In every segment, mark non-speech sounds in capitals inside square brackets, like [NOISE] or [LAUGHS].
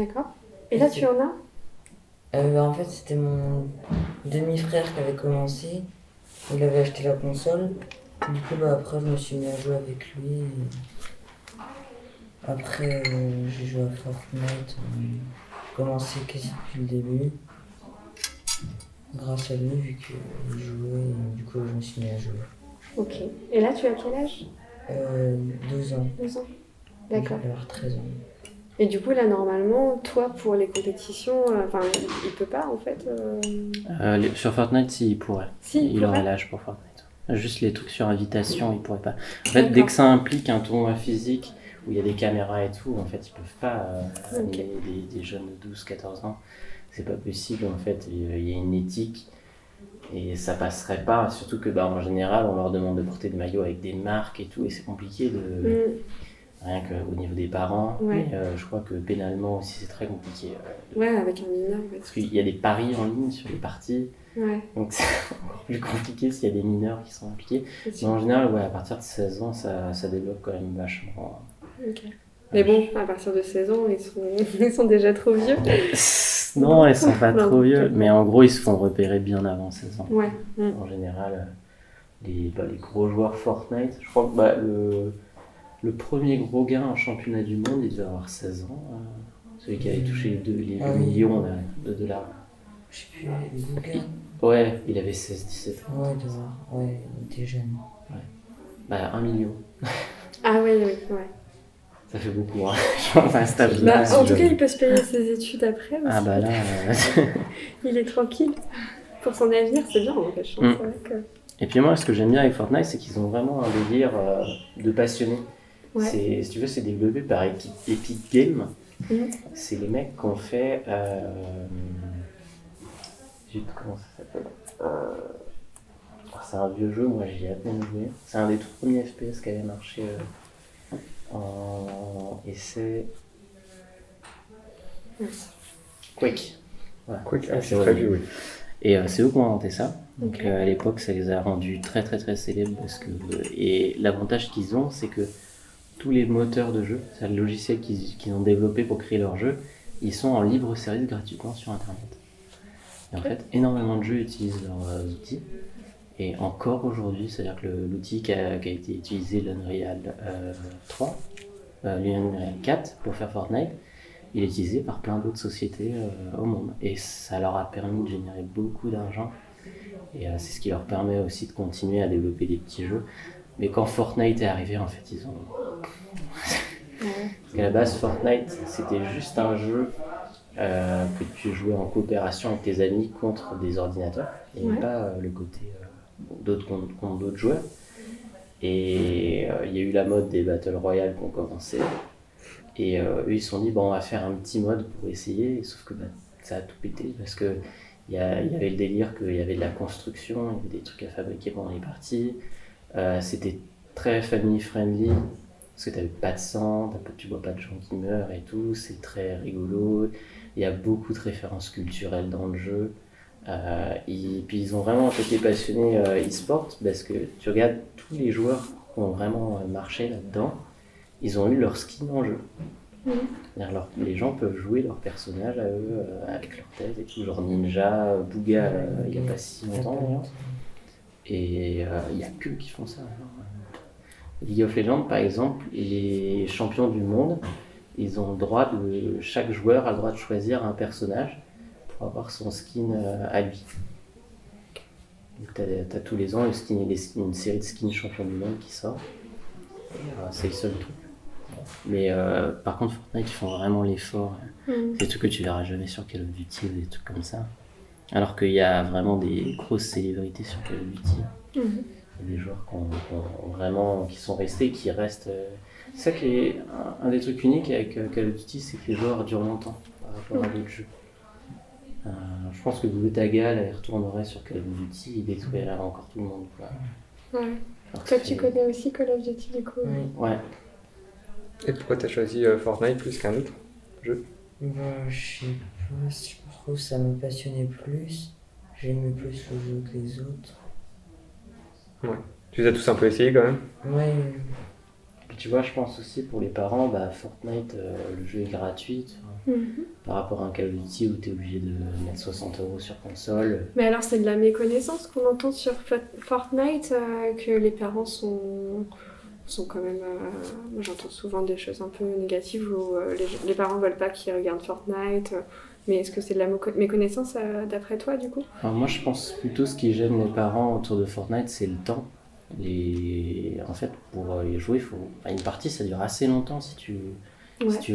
D'accord. Et là, tu en as Euh, bah, en fait, c'était mon demi-frère qui avait commencé. Il avait acheté la console. Du coup, bah, après, je me suis mis à jouer avec lui. Après, euh, j'ai joué à Fortnite. euh, J'ai commencé quasi depuis le début. Grâce à lui, vu qu'il jouait, du coup, je me suis mis à jouer. Ok. Et là, tu as quel âge? Euh, 12 ans. 12 ans. D'accord. Je vais avoir 13 ans. Et du coup, là, normalement, toi, pour les compétitions, euh, enfin, il, il peut pas, en fait. euh, Euh, les- sur Fortnite, si, il pourrait. Si, il il aurait pourrait. l'âge pour Fortnite. Juste les trucs sur invitation, il pourrait pas. En fait, dès que ça implique un tournoi physique où il y a des caméras et tout, en fait, ils peuvent pas euh, Ok. amener des, des jeunes de 12-14 ans. C'est pas possible, en fait. Il y a une éthique et ça passerait pas. Surtout que, bah, en général, on leur demande de porter des maillots avec des marques et tout, et c'est compliqué de. hmm, Rien qu'au niveau des parents. Ouais. Mais, euh, je crois que pénalement aussi, c'est très compliqué. euh, de- Ouais, avec un mineur. ouais. Parce qu'il y a des paris en ligne sur les parties. Ouais, Donc [LAUGHS] c'est encore plus compliqué s'il y a des mineurs qui sont impliqués. Mais en général, ouais, à partir de 16 ans, ça, ça développe quand même vachement. Ok. Mais bon, à partir de 16 ans, ils sont, [LAUGHS] ils sont déjà trop vieux. [LAUGHS] Non, ils sont pas Non, trop vieux. Mais en gros, ils se font repérer bien avant 16 ans. Ouais. hmm. En général, euh, les, bah, les gros joueurs Fortnite, je crois que bah, le, le premier gros gain en championnat du monde, il devait avoir 16 ans. euh, celui qui avait touché les, deux, les Ah 8 oui. millions là, de dollars. Je sais plus. Ouais, il avait 16-17 ans. Ouais, voir. Ouais, il était jeune. Bah, 1 million. [LAUGHS] Ah oui, oui, ouais. Ça fait beaucoup, hein. [LAUGHS] Je pense à un stage Bah, là. en tout cas, il peut se payer ses études après. Aussi. Ah bah là, euh, [LAUGHS] Il est tranquille. Pour son avenir, c'est bien, en fait. Je pense Mm. c'est vrai que... Et puis moi, ce que j'aime bien avec Fortnite, c'est qu'ils ont vraiment un délire euh, de passionnés. Ouais. C'est, si tu veux, c'est développé par Epic, Epic Games. Mhm. C'est les mecs qui ont fait. Euh... comment ça s'appelle? Euh, C'est un vieux jeu, moi j'y ai à peine joué. C'est un des tout premiers FPS qui avait marché euh, en essai. Quake. Voilà. Quick, Ça, ah, c'est c'est très vrai. vieux, oui. Et euh, c'est eux qui ont inventé ça. Donc euh, à l'époque, ça les a rendus très très très célèbres parce que et l'avantage qu'ils ont, c'est que tous les moteurs de jeu, c'est le logiciel qu'ils ont développé pour créer leur jeu, ils sont en libre service gratuitement sur Internet. Et en fait, énormément de jeux utilisent leurs euh, outils. Et encore aujourd'hui, c'est-à-dire que l'outil qui a, qui a été utilisé, l'Unreal euh, 3, euh, l'Unreal 4 pour faire Fortnite, il est utilisé par plein d'autres sociétés euh, au monde. Et ça leur a permis de générer beaucoup d'argent. Et euh, c'est ce qui leur permet aussi de continuer à développer des petits jeux. Mais quand Fortnite est arrivé, en fait, ils ont. Parce qu'à la base, Fortnite, c'était juste un jeu euh, que tu jouais en coopération avec tes amis contre des ordinateurs. Et Ouais. pas euh, le côté euh, d'autres contre, contre d'autres joueurs. Et il y a eu la mode des Battle Royale qui ont commencé. Et eux, ils se sont dit, bon, on va faire un petit mode pour essayer. Sauf que bah, ça a tout pété parce que il y, il y avait le délire qu'il y avait de la construction, il y avait des trucs à fabriquer pendant les parties. Euh, C'était très family friendly parce que tu pas de sang, tu vois pas de gens qui meurent et tout. C'est très rigolo. Il y a beaucoup de références culturelles dans le jeu. Euh, et puis ils ont vraiment été passionnés euh, e-sport parce que tu regardes tous les joueurs qui ont vraiment euh, marché là-dedans, ils ont eu leur skin en jeu. Les gens peuvent jouer leur personnage à eux euh, avec leur tête et tout, genre Ninja, Booga, euh, il n'y a pas si longtemps. Et euh, il n'y a que qui font ça. euh. League of Legends, par exemple, les champions du monde, ils ont le droit de. Chaque joueur a le droit de choisir un personnage pour avoir son skin euh, à lui. Tu as, tous les ans une, skin- une série de skins champions du monde qui sort. Euh, c'est le seul truc. Mais euh, par contre, Fortnite, ils font vraiment l'effort. Mm. C'est des trucs que tu verras jamais sur Call of Duty, des trucs comme ça. Alors qu'il y a vraiment des grosses célébrités sur Call of Duty. Mhm. Il y a des joueurs qui, ont- qui ont vraiment, qui sont restés, qui restent. euh, C'est ça qui est un, un des trucs uniques avec euh, Call of Duty, c'est que les joueurs durent longtemps par rapport à d'autres jeux. Euh, je pense que là, il retournerait sur Call of Duty, il détruirait encore tout le monde. quoi. Ouais. Toi, tu connais aussi Call of Duty, du coup. Ouais. Et pourquoi t'as choisi euh, Fortnite plus qu'un autre Bah, je sais pas, trouve ça me passionnait plus. J'aimais plus le jeu que les autres. Tu les as tous un peu essayés quand même Ouais, Puis tu vois, je pense aussi pour les parents, bah, Fortnite, euh, le jeu est gratuit. Mhm. Par rapport à un Call of Duty où tu es obligé de mettre 60 euros sur console. Mais alors, c'est de la méconnaissance qu'on entend sur Fo- Fortnite, euh, que les parents sont, sont quand même. euh, moi, j'entends souvent des choses un peu négatives où euh, les, les parents veulent pas qu'ils regardent Fortnite. euh, mais est-ce que c'est de la méconnaissance euh, d'après toi, du coup? Alors moi, je pense plutôt ce qui gêne les parents autour de Fortnite, c'est le temps. Les... En fait, pour euh, y jouer, faut... enfin, une partie, ça dure assez longtemps si tu, Ouais. si tu,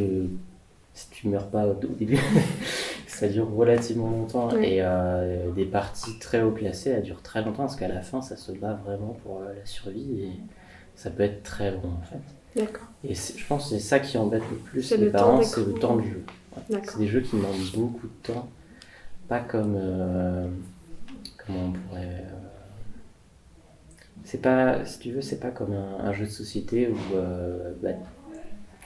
si tu meurs pas au début. [LAUGHS] ça dure relativement longtemps. Ouais. Et euh, des parties très haut classées, elles durent très longtemps parce qu'à la fin, ça se bat vraiment pour euh, la survie et ça peut être très long en fait. D'accord. Et je pense que c'est ça qui embête le plus les le parents, c'est le temps de jeu. C'est des jeux qui demandent beaucoup de temps. Pas comme. euh, comment on pourrait. euh, c'est pas. Si tu veux, c'est pas comme un, un jeu de société où. euh, bah,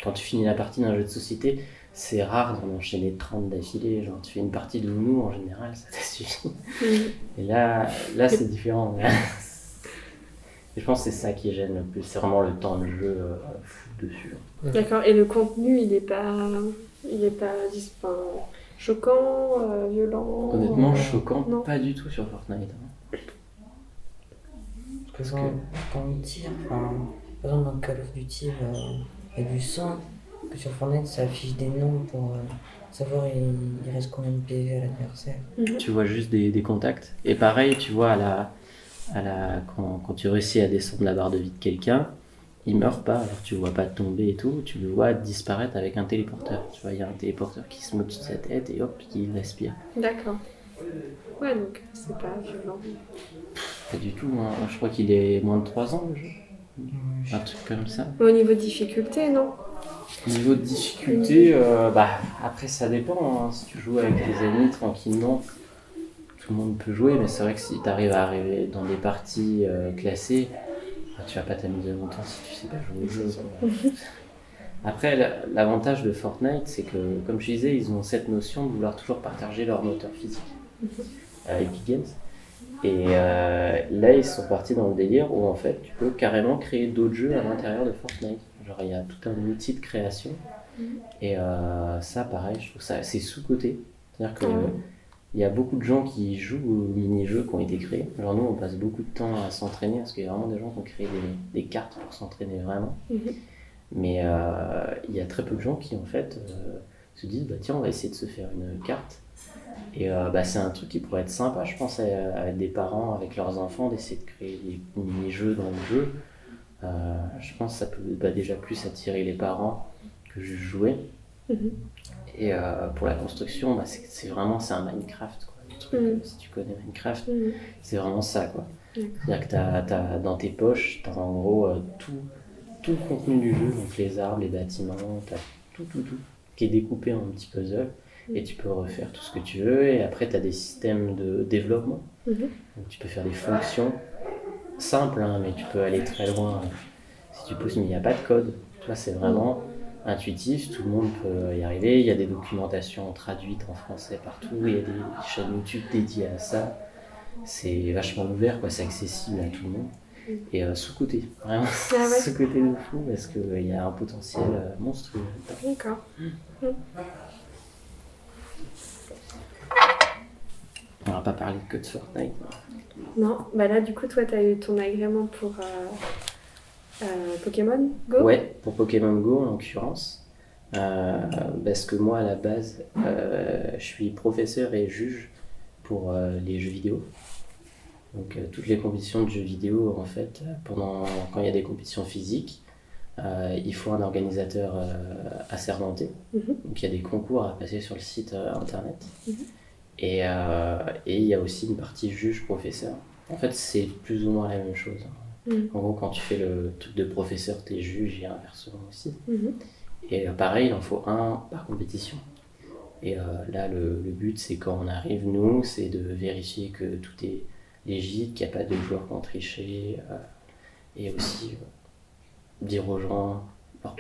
quand tu finis la partie d'un jeu de société, c'est rare d'en enchaîner 30 d'affilée. Genre, tu fais une partie de Uno en général, ça t'a suffi. Mhm. Et là, là c'est différent. [LAUGHS] Et je pense que c'est ça qui gêne le plus. C'est vraiment le temps de jeu euh, fou dessus. D'accord. Et le contenu, il est pas. Il est pas. dis- enfin, choquant, euh, violent Honnêtement, euh, choquant, non. pas du tout sur Fortnite. hein. Parce que quand, quand on tire, enfin, par exemple dans Call of Duty, euh, il y a du sang, que sur Fortnite ça affiche des noms pour euh, savoir il, il reste combien de PV à l'adversaire. Mhm. Tu vois juste des, des contacts. Et pareil, tu vois, à la, à la, quand, quand tu réussis à descendre la barre de vie de quelqu'un, il meurt pas, alors tu le vois pas tomber et tout, tu le vois disparaître avec un téléporteur. Tu vois, il y a un téléporteur qui se met de sa tête et hop, il respire. D'accord. Ouais, donc c'est pas violent. Pas du tout, hein. je crois qu'il est moins de 3 ans le jeu. Un truc comme ça. Mais au niveau de difficulté, non? Niveau de difficulté, euh, bah après ça dépend. hein. Si tu joues avec tes amis tranquillement, tout le monde peut jouer, mais c'est vrai que si tu arrives à arriver dans des parties euh, classées, tu vas pas t'amuser longtemps si tu sais pas jouer au jeu. Après, la- l'avantage de Fortnite, c'est que, comme je disais, ils ont cette notion de vouloir toujours partager leur moteur physique. Euh, Epic Games. Et euh, là, ils sont partis dans le délire où en fait, tu peux carrément créer d'autres jeux à l'intérieur de Fortnite. Genre, il y a tout un outil de création. Et euh, ça, pareil, je trouve ça assez sous-côté. C'est-à-dire que Ah ouais. Il y a beaucoup de gens qui jouent aux mini-jeux qui ont été créés. Genre, nous, on passe beaucoup de temps à s'entraîner parce qu'il y a vraiment des gens qui ont créé des, des cartes pour s'entraîner vraiment. Mhm. Mais euh, il y a très peu de gens qui, en fait, euh, se disent bah, tiens, on va essayer de se faire une carte. Et euh, bah, c'est un truc qui pourrait être sympa, je pense, à- avec des parents, avec leurs enfants, d'essayer de créer des mini-jeux dans le jeu. Je pense que ça peut bah, déjà plus attirer les parents que juste jouer. Mhm. Et euh, pour la construction, bah, c'est vraiment c'est un Minecraft. Quoi. Le truc, euh, Si tu connais Minecraft, Mhm. c'est vraiment ça. quoi. C'est-à-dire que t'as, t'as- dans tes poches, tu as en gros euh, tout, tout le contenu du jeu, donc les arbres, les bâtiments, tu tout, tout, tout, qui est découpé en petits puzzles. Et tu peux refaire tout ce que tu veux. Et après, tu as des systèmes de développement. Mhm. Donc tu peux faire des fonctions simples, hein, mais tu peux aller très loin euh, si tu pousses, mais il n'y a pas de code. Tu vois, c'est vraiment intuitif, tout le monde peut y arriver. Il y a des documentations traduites en français partout, il y a des chaînes YouTube dédiées à ça. C'est vachement ouvert, quoi, c'est accessible à tout le monde. Et euh, sous-côté, vraiment [LAUGHS] Ah ouais. sous-côté de fou parce qu'il y a un potentiel euh, monstrueux. D'accord. On va pas parler que de Fortnite. Non, bah là, du coup, toi, t'as eu ton agrément pour euh, Pokémon Go? Ouais, pour Pokémon Go en l'occurrence. Euh, parce que moi à la base, euh, je suis professeur et juge pour les jeux vidéo. Donc toutes les compétitions de jeux vidéo, en fait, pendant, quand il y a des compétitions physiques, il faut un organisateur assermenté. Mhm. Donc il y a des concours à passer sur le site internet. Mhm. Et, et il y a aussi une partie juge-professeur. En fait, c'est plus ou moins la même chose. Mhm. En gros, quand tu fais le truc de professeur, t'es juge et inversement aussi. Mhm. Et euh, pareil, il en faut un par compétition. Et euh, là, le, le but, c'est quand on arrive, nous, c'est de vérifier que tout est légit, qu'il n'y a pas de joueurs qui ont triché. euh, et aussi euh, dire aux gens.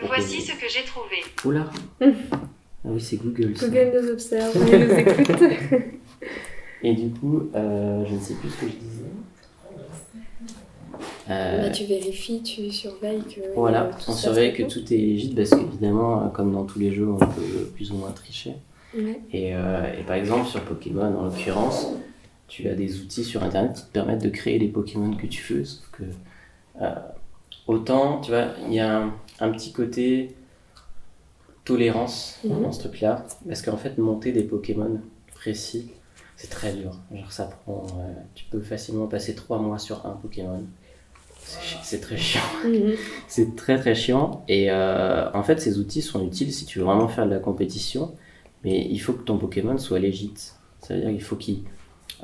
Voici ce que j'ai trouvé. Oula [LAUGHS] Ah oui, c'est Google. ça. Google nous observe, il nous écoute. [LAUGHS] Et du coup, euh, je ne sais plus ce que je disais. Euh, Bah, tu vérifies, tu surveilles que. Voilà, euh, tout on surveille que tout est légit parce qu'évidemment, euh, comme dans tous les jeux, on peut plus ou moins tricher. Ouais. Et, euh, et par exemple, sur Pokémon, en l'occurrence, tu as des outils sur Internet qui te permettent de créer les Pokémon que tu veux, sauf que euh, autant, tu vois, il y a un, un petit côté tolérance Mhm. dans ce truc-là, parce qu'en fait, monter des Pokémon précis, c'est très dur. Genre, ça prend, euh, tu peux facilement passer trois mois sur un Pokémon. C'est très chiant. Mhm. [LAUGHS] C'est très très chiant et euh, en fait ces outils sont utiles si tu veux vraiment faire de la compétition mais il faut que ton Pokémon soit légit. Ça veut dire qu'il faut qu'il...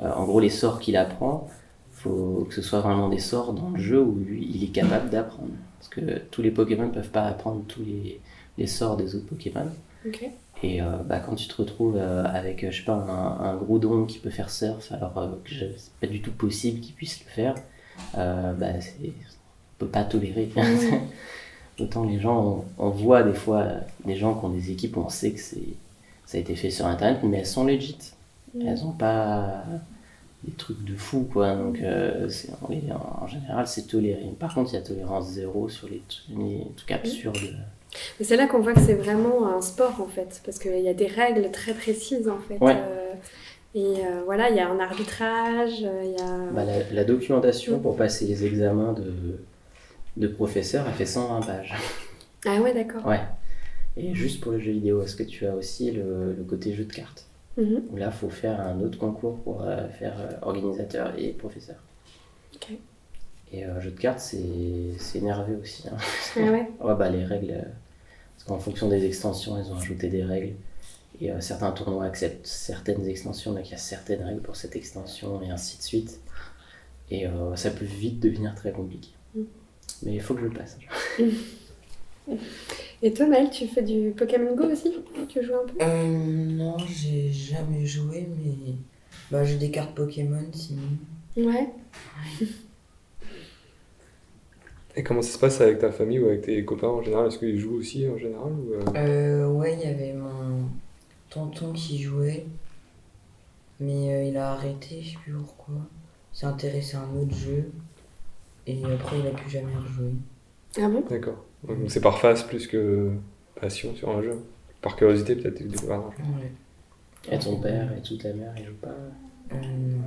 euh, en gros les sorts qu'il apprend, faut que ce soit vraiment des sorts dans le jeu où lui, il est capable d'apprendre. Parce que tous les Pokémon ne peuvent pas apprendre tous les, les sorts des autres Pokémon. Ok. Et euh, bah, quand tu te retrouves euh, avec, je sais pas, un, un Groudon qui peut faire surf, alors euh, que c'est pas du tout possible qu'il puisse le faire, euh, bah, on peut pas tolérer. [LAUGHS] Autant les gens, on, on voit des fois des gens qui ont des équipes on sait que ça a été fait sur internet, mais elles sont legit. Elles ont pas des trucs de fou, quoi. Donc, euh, en, en général, c'est toléré. Par contre, il y a tolérance zéro sur les, les trucs absurdes. Mais c'est là qu'on voit que c'est vraiment un sport en fait, parce qu'il y a des règles très précises en fait. Ouais. Euh, et euh, voilà, il y a un arbitrage, euh, il y a. Bah, la, la documentation pour passer les examens de, de professeur, elle fait 120 pages. Ah ouais, d'accord. Ouais. Et juste pour le jeu vidéo, est-ce que tu as aussi le, le côté jeu de cartes. Où là, il faut faire un autre concours pour euh, faire euh, organisateur et professeur. Ok. Et euh, jeu de cartes, c'est énervé aussi. hein. Ah ouais. [LAUGHS] Ouais, bah les règles, parce qu'en fonction des extensions, ils ont ajouté des règles. Et euh, certains tournois acceptent certaines extensions, donc il y a certaines règles pour cette extension, et ainsi de suite. Et euh, ça peut vite devenir très compliqué. Mm. Mais il faut que je le passe. [LAUGHS] Et toi, Maëlle, tu fais du Pokémon Go aussi? Tu joues un peu? Euh, non, j'ai jamais joué, mais bah, j'ai des cartes Pokémon sinon. Ouais. Et comment ça se passe avec ta famille ou avec tes copains en général? Est-ce qu'ils jouent aussi en général ou, euh, Euh, ouais, il y avait mon tonton qui jouait, mais euh, il a arrêté, je sais plus pourquoi. Il s'est intéressé à un autre jeu, et après il a plus jamais rejoué. Ah bon? D'accord. Donc c'est par phase plus que passion sur un jeu? Par curiosité peut-être du découvrir un jeu. Ouais. Et ton père et toute ta mère, ils jouent pas? Euh, non.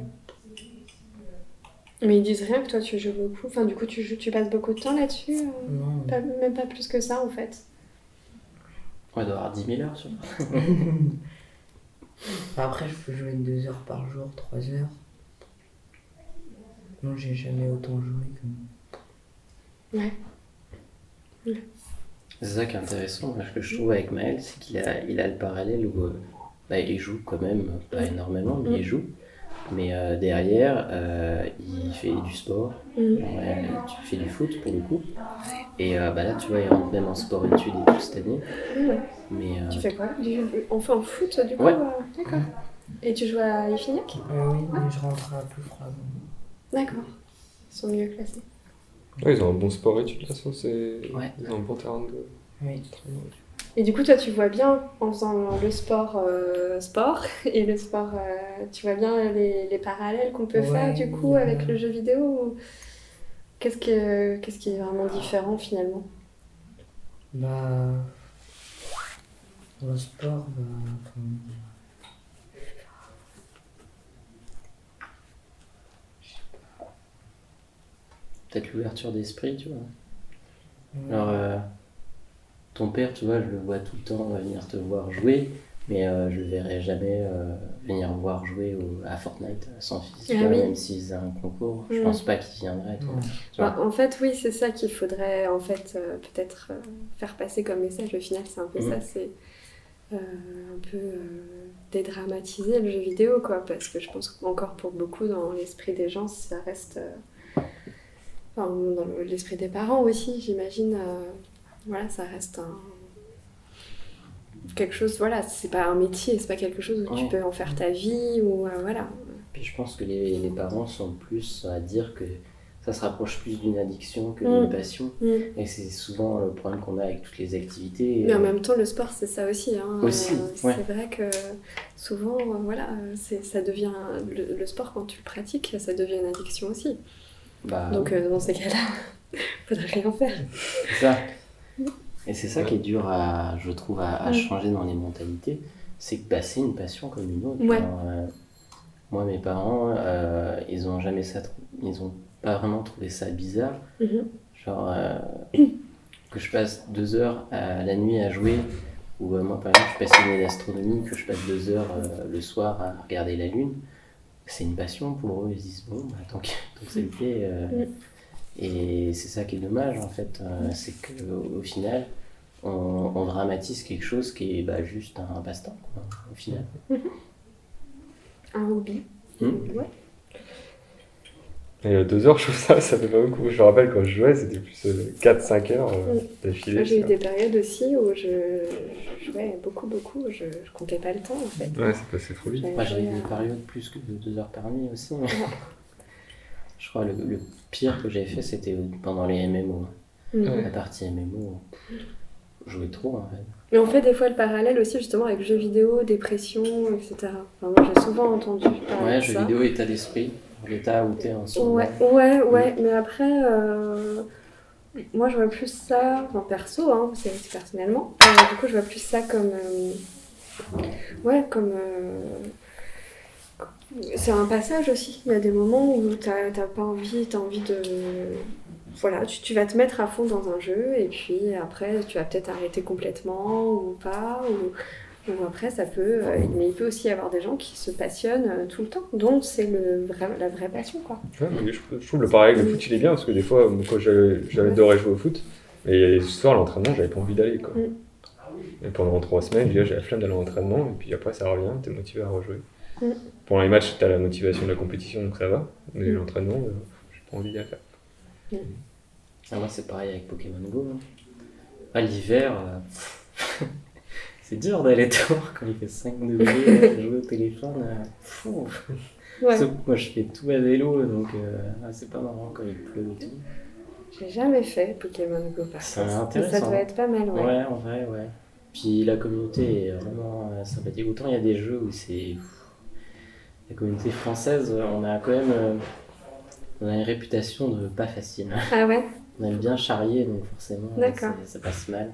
Mais ils disent rien que toi tu joues beaucoup. Enfin, du coup, tu, joues, tu passes beaucoup de temps là-dessus euh, Non. pas- Même pas plus que ça en fait. On doit avoir 10 000 heures sur [LAUGHS] Après, je peux jouer 2 heures par jour, 3 heures. Non, j'ai jamais autant joué que. Ouais. C'est ça qui est intéressant, ce que je trouve avec Maël, c'est qu'il a, il a le parallèle où euh, bah, il joue quand même, pas énormément, mais il joue. Mais euh, derrière, euh, il fait du sport, Mhm. Ouais, tu fais du foot pour le coup. Et euh, bah là, tu vois, il rentre même en sport-études et tout cette année. Ouais. Mais euh, Tu fais quoi. On fait en foot du coup Ouais. euh, D'accord. Et tu joues à Ifignac Euh, oui, mais je rentre à plus froid. D'accord. Ils sont mieux classés. Ouais, ils ont un bon sport études de toute façon, c'est... Ouais. ils ont un bon terrain de. Oui. Et du coup, toi, tu vois bien en faisant le sport euh, sport [LAUGHS] et le sport, euh, tu vois bien les, les parallèles qu'on peut Ouais, faire du coup ouais. avec le jeu vidéo ou- Qu'est-ce que qu'est-ce qui est vraiment différent finalement? Bah. Dans le sport, bah. peut-être l'ouverture d'esprit, tu vois. ouais. Alors, euh, ton père, tu vois, je le vois tout le temps venir te voir jouer, mais euh, je le verrai jamais euh, venir voir jouer au- à Fortnite son fils, Ah oui. même s'il faisait un concours. Je Mm. pense pas qu'il viendrait, toi. Vois. Bah, En fait, oui, c'est ça qu'il faudrait en fait euh, peut-être euh, faire passer comme message. Au final, c'est un peu Mhm. ça, c'est euh, un peu euh, dédramatiser le jeu vidéo, quoi, parce que je pense qu'encore pour beaucoup dans l'esprit des gens, ça reste, euh, enfin, dans le- l'esprit des parents aussi, j'imagine. Voilà, ça reste un quelque chose. Voilà, c'est pas un métier, c'est pas quelque chose où tu peux en faire ta vie ou euh, voilà. Puis je pense que les, les parents sont plus à dire que ça se rapproche plus d'une addiction que Mm. d'une passion. Mm. Et c'est souvent le problème qu'on a avec toutes les activités. Mais en Euh, même temps, le sport, c'est ça aussi. hein. Aussi, Euh, ouais. C'est vrai que souvent, euh, voilà, c'est, ça devient le, le sport quand tu le pratiques, ça devient une addiction aussi. Bah, Donc euh, dans ces cas-là, [LAUGHS] faudrait rien faire. Ça. Et c'est ça qui est dur à, je trouve, à, à changer dans les mentalités. C'est que bah, c'est une passion comme une autre. Ouais. Genre, euh, moi, mes parents, euh, ils ont jamais ça, ils ont pas vraiment trouvé ça bizarre. Mhm. Genre, euh, [COUGHS] que je passe deux heures à la nuit à jouer, ou moi, par exemple, je suis passionné d'astronomie, que je passe deux heures le soir à regarder la Lune. C'est une passion pour eux. Ils se disent, bon, bah, tant que, tant que ça le fait. Et c'est ça qui est dommage, en fait. euh, c'est qu'au au final, on, on dramatise quelque chose qui est bah, juste un passe-temps, quoi, au final. [LAUGHS] Un hobby. Hmm. Ouais. Et euh, deux heures, je trouve ça, ça fait pas beaucoup. Je me rappelle quand je jouais, c'était plus 4-5 heures euh, d'affilée. J'ai eu des périodes aussi où je, je jouais beaucoup, beaucoup. Je, je comptais pas le temps en fait. Ouais, c'est passé trop vite. Moi, j'avais joué des périodes plus que de deux heures par nuit aussi. [LAUGHS] Je crois le, le pire que j'ai fait, c'était pendant les MMO. Mhm. La partie MMO, jouais trop en fait. Mais on fait des fois le parallèle aussi justement avec jeux vidéo, dépression, etc. Enfin, moi j'ai souvent entendu parler Ouais, de jeux ça. vidéo, état d'esprit, l'état où t'es en ce moment. Ouais, ouais, ouais, mais après, euh, moi je vois plus ça, enfin perso, hein, c'est c'est personnellement, euh, du coup je vois plus ça comme. euh, ouais, comme. C'est un passage aussi. Il y a des moments où t'as t'as pas envie, t'as envie de. Voilà, tu, tu vas te mettre à fond dans un jeu et puis après tu vas peut-être arrêter complètement ou pas. Ou, ou après ça peut. euh, mais il peut aussi y avoir des gens qui se passionnent euh, tout le temps. Donc c'est le vrai, la vraie passion quoi. Ouais, mais je, je trouve le avec le foot il est bien parce que des fois, moi, quand j'avais- j'adorais jouer au foot, et ce soir, à l'entraînement, j'avais pas envie d'aller. Quoi. Mm. Et pendant trois semaines, j'avais la flemme d'aller à l'entraînement, et puis après, ça revient, t'es motivé à rejouer. Mm. Pendant les matchs, t'as la motivation de la compétition, donc ça va, mais Mm. l'entraînement, euh, j'ai pas envie d'y aller. Ah, moi, c'est pareil avec Pokémon Go. hein. À l'hiver, euh, [LAUGHS] c'est dur d'aller dehors quand il fait 5 degrés, [LAUGHS] jouer au téléphone. euh, fou. Ouais. Sauf que moi, je fais tout à vélo, donc euh, ah, c'est pas marrant quand il pleut et tout. J'ai jamais fait Pokémon Go par contre. Ça doit être pas mal, ouais. Ouais, en vrai, ouais. Puis la communauté est vraiment euh, sympathique. Autant il y a des jeux où c'est. La communauté française, euh, on a quand même. euh, on a une réputation de pas facile. Ah ouais? On aime bien charrier, donc forcément, c'est- ça passe mal.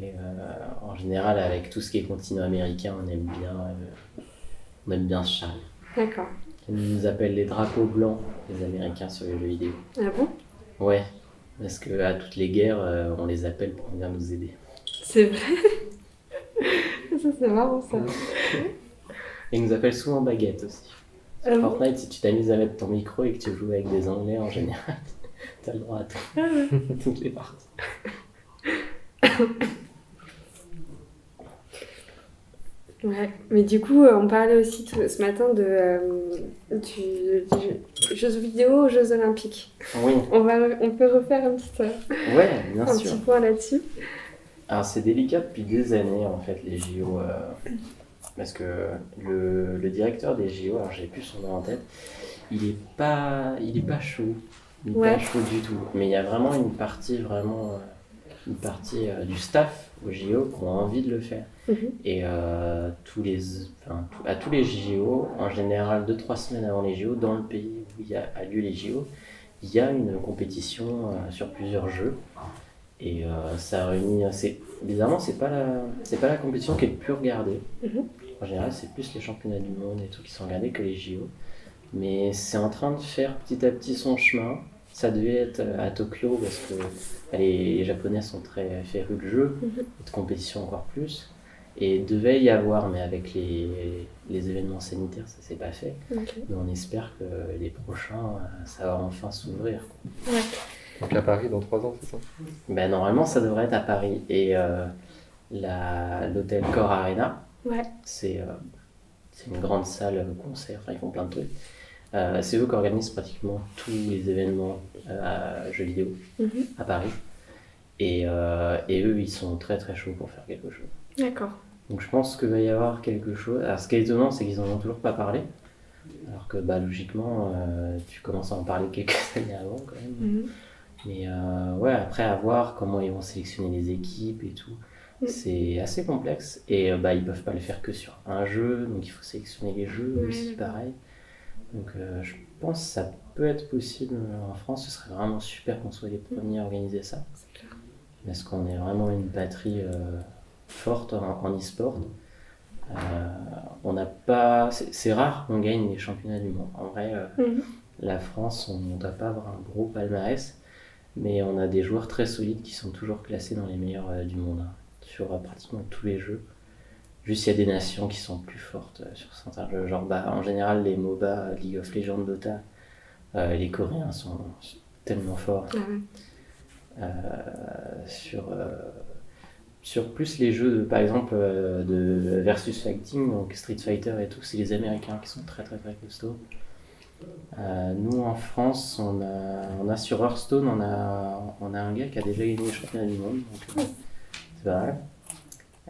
Et euh, en général, avec tout ce qui est continent américain, on aime bien, euh, on aime bien se charrier. D'accord. Ils nous appellent les drapeaux blancs, les Américains, sur les jeux vidéo. Ah bon? Ouais, parce que à toutes les guerres, on les appelle pour venir nous aider. C'est vrai? [LAUGHS] Ça c'est marrant ça. Et ils nous appellent souvent baguette aussi. Ah bon Fortnite, si tu t'amuses à mettre ton micro et que tu joues avec des Anglais en général, [LAUGHS] t'as le droit à tout- Ah ouais. [LAUGHS] toutes les parties. Ouais, mais du coup, euh, on parlait aussi ce matin de, euh, du, du jeux vidéo aux Jeux Olympiques. Oui, On, va, on peut refaire un petit, euh, ouais, bien un sûr. petit point là-dessus. Alors c'est délicat depuis des années en fait les JO euh, parce que le, le directeur des JO, alors j'ai plus son nom en tête, il est pas il est pas chaud, il est Ouais. pas chaud du tout. Mais il y a vraiment une partie vraiment euh, une partie euh, du staff aux JO qui ont envie de le faire. Mhm. Et euh, tous les enfin, à tous les JO, en général deux trois semaines avant les JO, dans le pays où il y a, a lieu les JO, il y a une compétition euh, sur plusieurs jeux. Et euh, ça réunit. Bizarrement, c'est pas, la, pas la compétition qui est le plus regardée. Mhm. En général, c'est plus les championnats du monde et tout qui sont regardés que les JO. Mais c'est en train de faire petit à petit son chemin. Ça devait être à Tokyo parce que bah, les, Japonais sont très férus de jeu, Mhm. et de compétition encore plus. Et il devait y avoir, mais avec les, les événements sanitaires, ça s'est pas fait. Mais on espère que les prochains, euh, ça va enfin s'ouvrir. Ouais. Donc à Paris dans 3 ans, c'est ça? Ben, normalement, ça devrait être à Paris. Et euh, la- l'hôtel Core Arena, Ouais. c'est euh, c'est une grande salle concert, enfin, ils font plein de trucs. Euh, c'est eux qui organisent pratiquement tous les événements euh, à jeux vidéo Mhm. à Paris. Et, et eux, ils sont très très chauds pour faire quelque chose. D'accord. Donc je pense qu'il va y avoir quelque chose. Alors ce qui est étonnant, c'est qu'ils en ont toujours pas parlé. Alors que bah, logiquement, euh, tu commences à en parler [LAUGHS] quelques années avant quand même. Mhm. Mais euh, ouais, après, à voir comment ils vont sélectionner les équipes et tout. Mm. C'est assez complexe. Et euh, bah, ils peuvent pas le faire que sur un jeu, donc il faut sélectionner les jeux Ouais, aussi, pareil. Donc euh, je pense que ça peut être possible en France. Ce serait vraiment super qu'on soit les premiers à organiser ça. Clair. Parce qu'on est vraiment une patrie euh, forte en, en e-sport. Euh, on n'a pas. C'est rare qu'on gagne les championnats du monde. En vrai, Mhm. la France, on ne doit pas avoir un gros palmarès, mais on a des joueurs très solides qui sont toujours classés dans les meilleurs euh, du monde, sur euh, pratiquement tous les jeux. Juste, il y a des nations qui sont plus fortes euh, sur certains jeux. Genre, bah, en général, les MOBA, League of Legends, Dota, euh, les Coréens sont tellement forts. Ah. Euh, sur, euh, sur plus les jeux, de, par exemple, euh, de versus fighting, donc Street Fighter et tout, c'est les Américains qui sont très très très costauds. Euh, nous en France, on a, on a sur Hearthstone, on a, on a un gars qui a déjà gagné les championnats du monde, donc euh,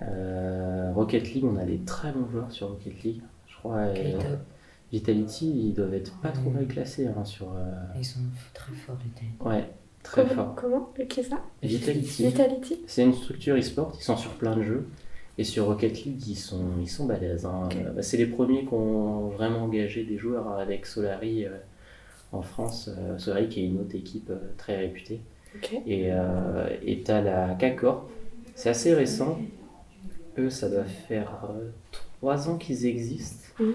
Euh, Rocket League, on a des très bons joueurs sur Rocket League. Je crois euh. Vitality, ils doivent être pas trop mal classés hein, sur. euh, Ils sont très forts, les têtes. ouais, très Comment, fort. comment Qui est ça? Vitality. Vitality C'est une structure e-sport, ils sont sur plein de jeux. Et sur Rocket League, ils sont, ils sont balèzes. hein. Bah, c'est les premiers qui ont vraiment engagé des joueurs avec Solari euh, en France. Euh, Solari qui est une autre équipe euh, très réputée. Ok. Et euh, et t'as la K-Corp, c'est assez récent. Eux, ça doit faire euh, trois ans qu'ils existent. Mhm.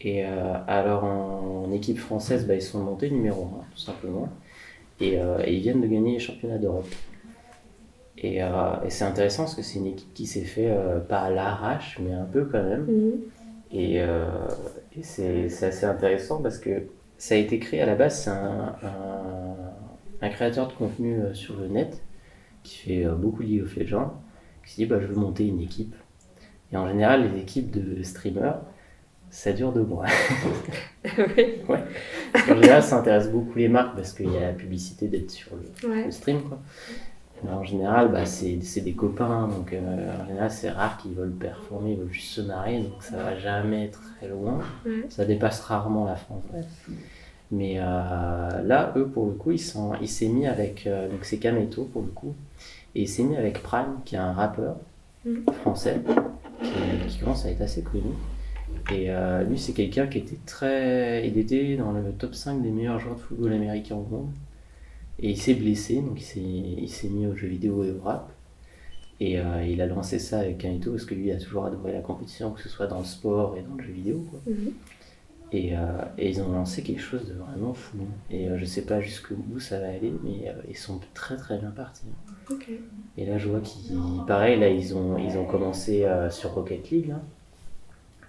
Et euh, alors en, en équipe française, bah, ils sont montés numéro 1, tout simplement. Et, euh, et ils viennent de gagner les championnats d'Europe. Et, euh, et c'est intéressant parce que c'est une équipe qui s'est fait pas à l'arrache, mais un peu quand même. Mhm. Et, et c'est assez intéressant parce que ça a été créé à la base, c'est un, un, un créateur de contenu sur le net qui fait euh, beaucoup de League of Legends, qui s'est dit bah, je veux monter une équipe. Et en général, les équipes de streamers, ça dure deux mois. [LAUGHS] oui. en général, ça intéresse beaucoup les marques parce qu'il y a la publicité d'être sur le, Ouais. le stream. Quoi. Mais en général, bah, c'est des copains, donc euh, en général, c'est rare qu'ils veulent performer, ils veulent juste se marrer, donc ça va jamais très loin. Ouais. Ça dépasse rarement la France. Mais euh, là, eux, pour le coup, ils sont, il s'est mis avec. euh, donc, c'est Kameto, pour le coup. Et il s'est mis avec Prime, qui est un rappeur Mhm. français, qui, qui commence à être assez connu. Et euh, lui, c'est quelqu'un qui était très. Il était dans le top 5 des meilleurs joueurs de football américain au monde. Et il s'est blessé, donc il s'est, mis aux jeux vidéo et au rap. Et euh, il a lancé ça avec Kameto parce que lui a toujours adoré la compétition, que ce soit dans le sport et dans le jeu vidéo. Quoi. Mhm. Et, euh, et ils ont lancé quelque chose de vraiment fou. Et euh, je sais pas jusqu'où ça va aller, mais euh, ils sont très très bien partis. Ok. Et là, je vois qu'ils. Pareil, là, ils ont, ils ont commencé euh, sur Rocket League. Là.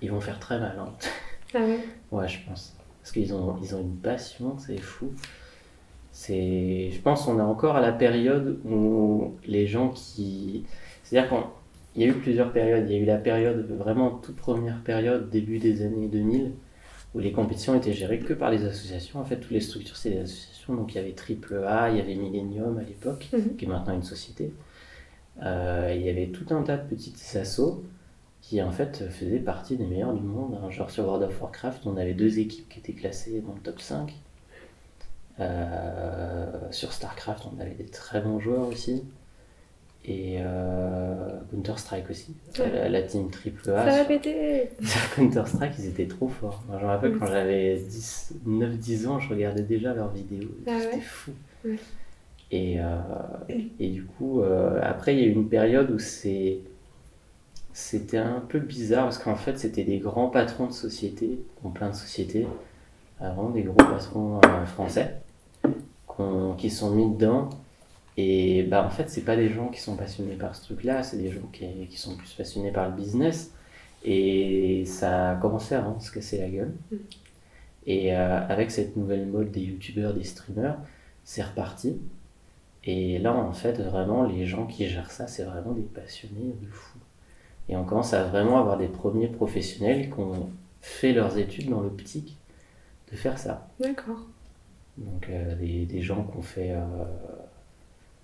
Ils vont faire très mal. hein. Ah ouais. Ouais, je pense. Parce qu'ils ont, ils ont une passion, c'est fou. C'est, je pense qu'on est encore à la période où les gens qui. C'est-à-dire qu'il y a eu plusieurs périodes. Il y a eu la période, vraiment toute première période, début des années 2000, où les compétitions étaient gérées que par les associations. En fait, toutes les structures, c'est des associations. Donc il y avait AAA, il y avait Millennium à l'époque, Mhm. qui est maintenant une société. Euh, il y avait tout un tas de petites assos qui en fait faisaient partie des meilleurs du monde. hein. Genre sur World of Warcraft, on avait deux équipes qui étaient classées dans le top 5. Euh, sur StarCraft, on avait des très bons joueurs aussi. Et euh, Counter-Strike aussi. Ouais. La, la team Ça AAA. va sur- péter [LAUGHS] sur Counter-Strike, ils étaient trop forts. Moi, je me rappelle quand j'avais 10 9-10 ans, je regardais déjà leurs vidéos. Ah C'était ouais fou. Et, euh, et du coup, euh, après, il y a eu une période où c'est. C'était un peu bizarre parce qu'en fait, c'était des grands patrons de sociétés, ont plein de sociétés, vraiment des gros patrons français, qu'on- qui sont mis dedans. Et bah, en fait, c'est pas des gens qui sont passionnés par ce truc-là, c'est des gens qui, qui sont plus passionnés par le business. Et ça a commencé à vraiment se casser la gueule. Mm. Et euh, avec cette nouvelle mode des youtubeurs, des streamers, c'est reparti. Et là, en fait, vraiment, les gens qui gèrent ça, c'est vraiment des passionnés de fou. Et on commence à vraiment avoir des premiers professionnels qui ont fait leurs études dans l'optique de faire ça. D'accord. Donc, euh, des, des gens qui ont fait, euh,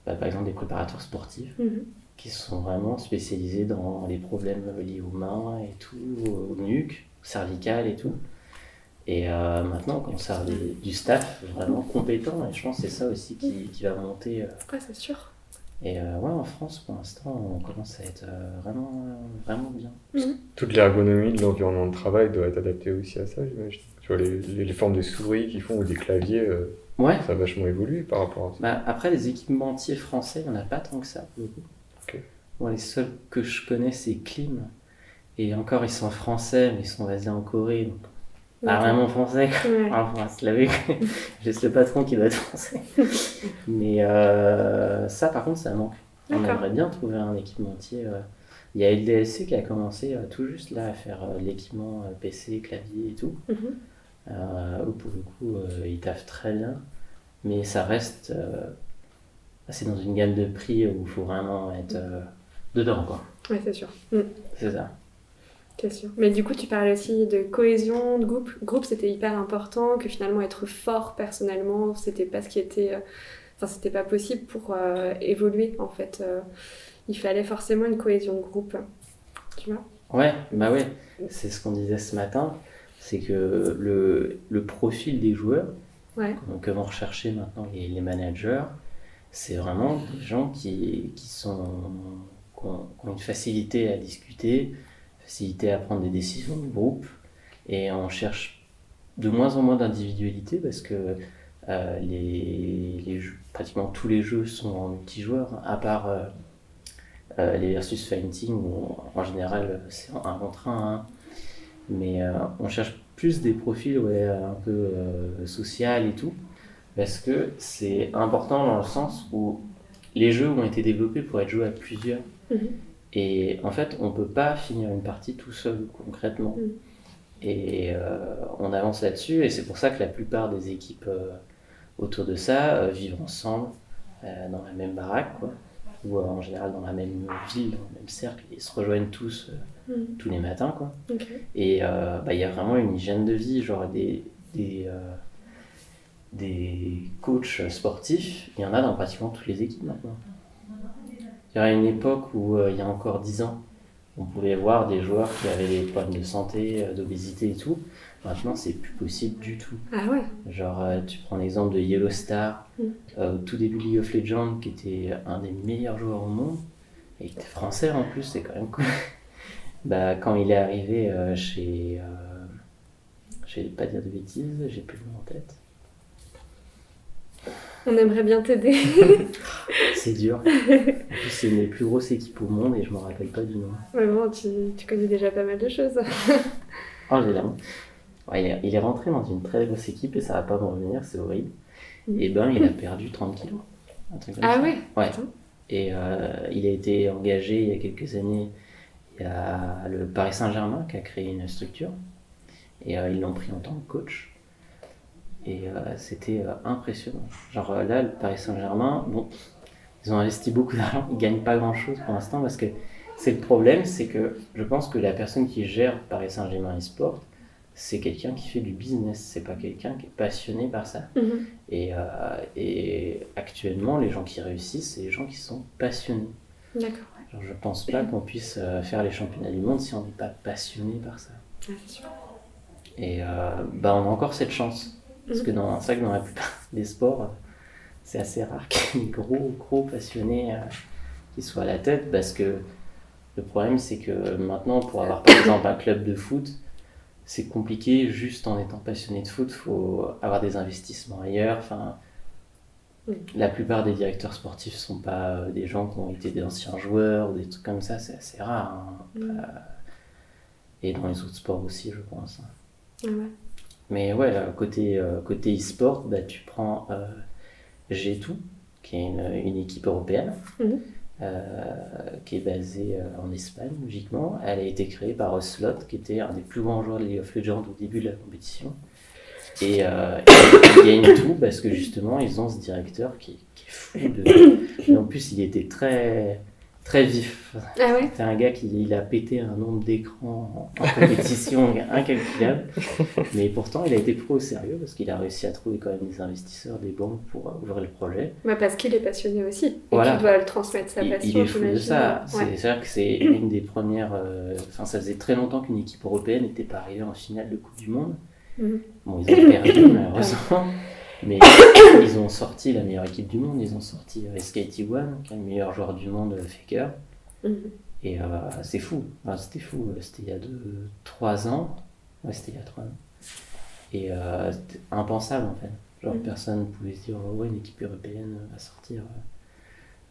bah, par exemple, des préparateurs sportifs Mhm. qui sont vraiment spécialisés dans les problèmes liés aux mains et tout, aux nuques, cervicales et tout. Et euh, maintenant, on commence à avoir des- du staff vraiment compétent, et je pense que c'est ça aussi qui, qui va monter. euh, Ouais, c'est sûr. Et euh, ouais, en France, pour l'instant, on commence à être euh, vraiment, vraiment bien. Toute l'ergonomie de l'environnement de travail doit être adaptée aussi à ça, j'imagine. Tu vois, les, les- les formes de souris qu'ils font ou des claviers, euh, Ouais. ça a vachement évolué par rapport à ça. Bah, après, les équipementiers français, il n'y en a pas tant que ça. les seuls que je connais, c'est Klim. Et encore, ils sont français, mais ils sont basés en Corée. Donc, pas D'accord. vraiment français. Ouais. Enfin, on [LAUGHS] va se laver. Juste le patron qui doit être français. [LAUGHS] mais euh, ça, par contre, ça manque. On aimerait bien trouver un équipementier. euh. Il y a LDLC qui a commencé euh, tout juste là à faire euh, l'équipement euh, PC, clavier et tout. Mhm. Où pour le coup, euh, ils taffent très bien. Mais ça reste. euh, c'est dans une gamme de prix où il faut vraiment être euh, dedans, quoi. Ouais, c'est sûr. Mm. C'est ça. C'est sûr. Mais du coup, tu parles aussi de cohésion de groupe. Groupe, c'était hyper important, que finalement être fort personnellement, c'était pas ce qui était. euh, Enfin, c'était pas possible pour euh, évoluer en fait. Euh, il fallait forcément une cohésion de groupe. Tu vois Ouais, bah ouais, c'est ce qu'on disait ce matin, c'est que le, le profil des joueurs Ouais. que vont rechercher maintenant les, les managers, c'est vraiment des gens qui, qui, sont, qui, ont, qui ont une facilité à discuter, facilité à prendre des décisions de groupe, et on cherche de moins en moins d'individualité parce que euh, les, les jeux- pratiquement tous les jeux sont en multijoueur, à part euh, euh, les versus fighting où en général c'est un contre un. hein. Mais euh, on cherche plus des profils ouais, un peu euh, social et tout, parce que c'est important dans le sens où les jeux ont été développés pour être joués à plusieurs. Mhm. Et en fait, on peut pas finir une partie tout seul concrètement. Mhm. Et euh, on avance là-dessus, et c'est pour ça que la plupart des équipes euh, autour de ça vivent ensemble dans la même baraque, quoi, ou en général dans la même ville, dans le même cercle, et se rejoignent tous euh, Mhm. tous les matins, quoi. Ok. Et euh, bah, il y a vraiment une hygiène de vie, genre des, des, euh, des coachs sportifs, il y en a dans pratiquement toutes les équipes maintenant. Il y a une époque où, euh, il y a encore 10 ans, on pouvait voir des joueurs qui avaient des problèmes de santé, euh, d'obésité et tout. Maintenant, c'est plus possible du tout. Ah ouais Genre, euh, tu prends l'exemple de Yellow Star, Mm. euh, au tout début de League of Legends, qui était un des meilleurs joueurs au monde, et qui était français en plus, c'est quand même cool. Bah, quand il est arrivé euh, chez. Euh, je vais pas dire de bêtises, j'ai plus le nom en tête. On aimerait bien t'aider. [LAUGHS] C'est dur. [LAUGHS] En plus, c'est une des plus grosses équipes au monde et je me rappelle pas du nom. Mais bon, tu, tu connais déjà pas mal de choses. [LAUGHS] Oh, j'ai la honte. Ouais, il, est, il est rentré dans une très grosse équipe et ça va pas me revenir, c'est horrible. Mhm. Et ben, il a perdu 30 kilos. Un truc comme Ah ça. ouais Ouais. Et euh, il a été engagé il y a quelques années. Il y a le Paris Saint-Germain qui a créé une structure. Et euh, ils l'ont pris en tant que coach. Et euh, c'était euh, impressionnant. Genre là, le Paris Saint-Germain, bon, ils ont investi beaucoup d'argent. Ils gagnent pas grand-chose pour l'instant parce que c'est le problème, c'est que je pense que la personne qui gère Paris Saint-Germain e-sport, c'est quelqu'un qui fait du business. C'est pas quelqu'un qui est passionné par ça. Mhm. Et, et actuellement, les gens qui réussissent, c'est les gens qui sont passionnés. D'accord. Je pense pas qu'on puisse euh, faire les championnats du monde si on n'est pas passionné par ça. Ah, sûr. Et euh, bah, on a encore cette chance. Parce que dans, c'est vrai que dans la plupart [LAUGHS] des sports, c'est assez rare qu'il y ait des gros, gros passionnés euh, qui soient à la tête. Parce que le problème, c'est que maintenant, pour avoir par exemple un club de foot, c'est compliqué juste en étant passionné de foot. Il faut avoir des investissements ailleurs. Enfin, Mm. la plupart des directeurs sportifs sont pas euh, des gens qui ont été des anciens joueurs ou des trucs comme ça. C'est assez rare. hein. Mm. Euh, et dans les autres sports aussi, je pense. Ouais. Mais ouais, euh, côté, euh, côté e-sport, bah, tu prends euh, G2, qui est une, une équipe européenne, euh, qui est basée en Espagne, logiquement. Elle a été créée par Ocelot, qui était un des plus grands joueurs de League of Legends au début de la compétition. Et euh, ils gagnent tout parce que justement, ils ont ce directeur qui, qui est fou de. Et en plus, il était très, très vif. Ah ouais? C'est un gars qui il a pété un nombre d'écrans en, en compétition [LAUGHS] incalculable. Mais pourtant, il a été pris au sérieux parce qu'il a réussi à trouver quand même des investisseurs, des banques pour euh, ouvrir le projet. bah Parce qu'il est passionné aussi. Et Voilà. qu'il doit le transmettre sa Il, passion. il est fou de ça. C'est Ouais. c'est vrai que c'est une des premières. euh, Enfin, ça faisait très longtemps qu'une équipe européenne n'était pas arrivée en finale de Coupe du Monde. Mhm. Bon, ils ont perdu [COUGHS] malheureusement. Mais ils ont sorti la meilleure équipe du monde, ils ont sorti euh, SKT1, qui est le meilleur joueur du monde, euh, Faker. Mhm. Et euh, c'est fou, Enfin, c'était fou, c'était il y a 3 ans. Ouais, c'était il y a 3 ans. Et euh, c'était impensable en fait. Genre Mhm. personne ne pouvait se dire, oh, ouais, une équipe européenne va sortir.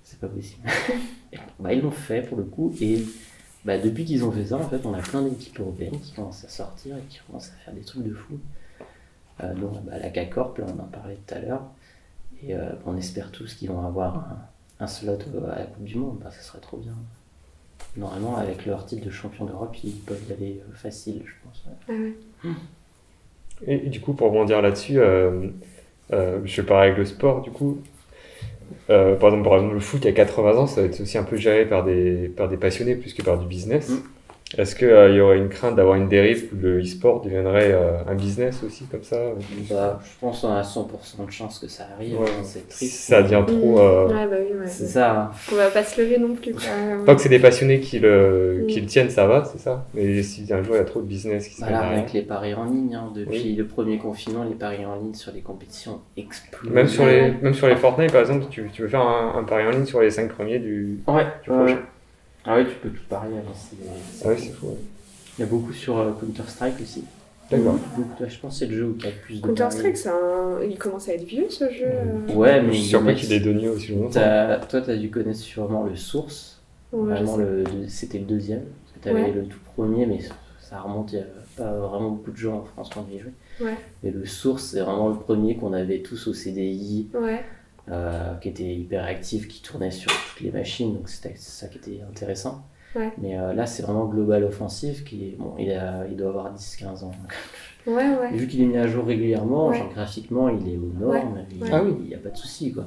C'est pas possible. [LAUGHS] Bah, ils l'ont fait pour le coup. Et bah, depuis qu'ils ont fait ça, en fait, on a plein d'équipes européennes qui commencent à sortir et qui commencent à faire des trucs de fou. Euh, dont bah, la K-Corp, là, on en parlait tout à l'heure. Et euh, on espère tous qu'ils vont avoir un, un slot euh, à la Coupe du Monde. Bah, ça serait trop bien. Normalement, avec leur titre de champion d'Europe, ils peuvent y aller facile, je pense. ouais. Ah ouais. Et, et du coup, pour rebondir là-dessus, euh, euh, je parle avec le sport, du coup. Euh, par, exemple, le foot, a 80 ans, ça va être aussi un peu géré par des, par des passionnés plus que par du business. Mm. Est-ce qu'il y aurait une crainte d'avoir une dérive où le e-sport deviendrait euh, un business aussi, comme ça Bah, je pense qu'on a 100% de chance que ça arrive. Ouais. hein, c'est triste. Ça devient trop. euh, Ouais, bah oui, ouais. C'est ça. hein. On va pas se lever non plus. Quoi. [LAUGHS] Tant que c'est des passionnés qui le, Mm. qui le tiennent, ça va, c'est ça. Mais si un jour il y a trop de business qui se Bah met là, derrière. avec les paris en ligne, hein, depuis Oui. le premier confinement, les paris en ligne sur les compétitions explosent. Même sur, les, même sur les Fortnite, par exemple, tu, tu veux faire un, un pari en ligne sur les 5 premiers du, Ouais, du ouais, prochain. Ah ouais, tu peux tout parier. hein, c'est- c'est- Ah oui, c'est fou. ouais. Il y a beaucoup sur euh, Counter-Strike aussi. D'accord. Je pense que c'est le jeu où il y a le plus de Counter-Strike, c'est un... il commence à être vieux ce jeu. Ouais, mais Je suis surpris qu'il ait donné aussi longtemps. Toi, tu as dû connaître sûrement le Source. Ouais, Vraiment, le, c'était le deuxième. Parce que tu avais Ouais. le tout premier, mais ça remonte, il n'y a pas vraiment beaucoup de gens en France qui ont y joué. Ouais. Mais le Source, c'est vraiment le premier qu'on avait tous au CDI, Ouais. Euh, qui était hyper actif, qui tournait sur toutes les machines, donc c'était ça qui était intéressant. Ouais. Mais euh, là, c'est vraiment Global Offensive, qui est, bon, il, a, il doit avoir 10-15 ans. Ouais, ouais. Vu qu'il est mis à jour régulièrement, genre graphiquement, il est aux normes, il Ouais. ah oui, n'y a pas de souci. quoi.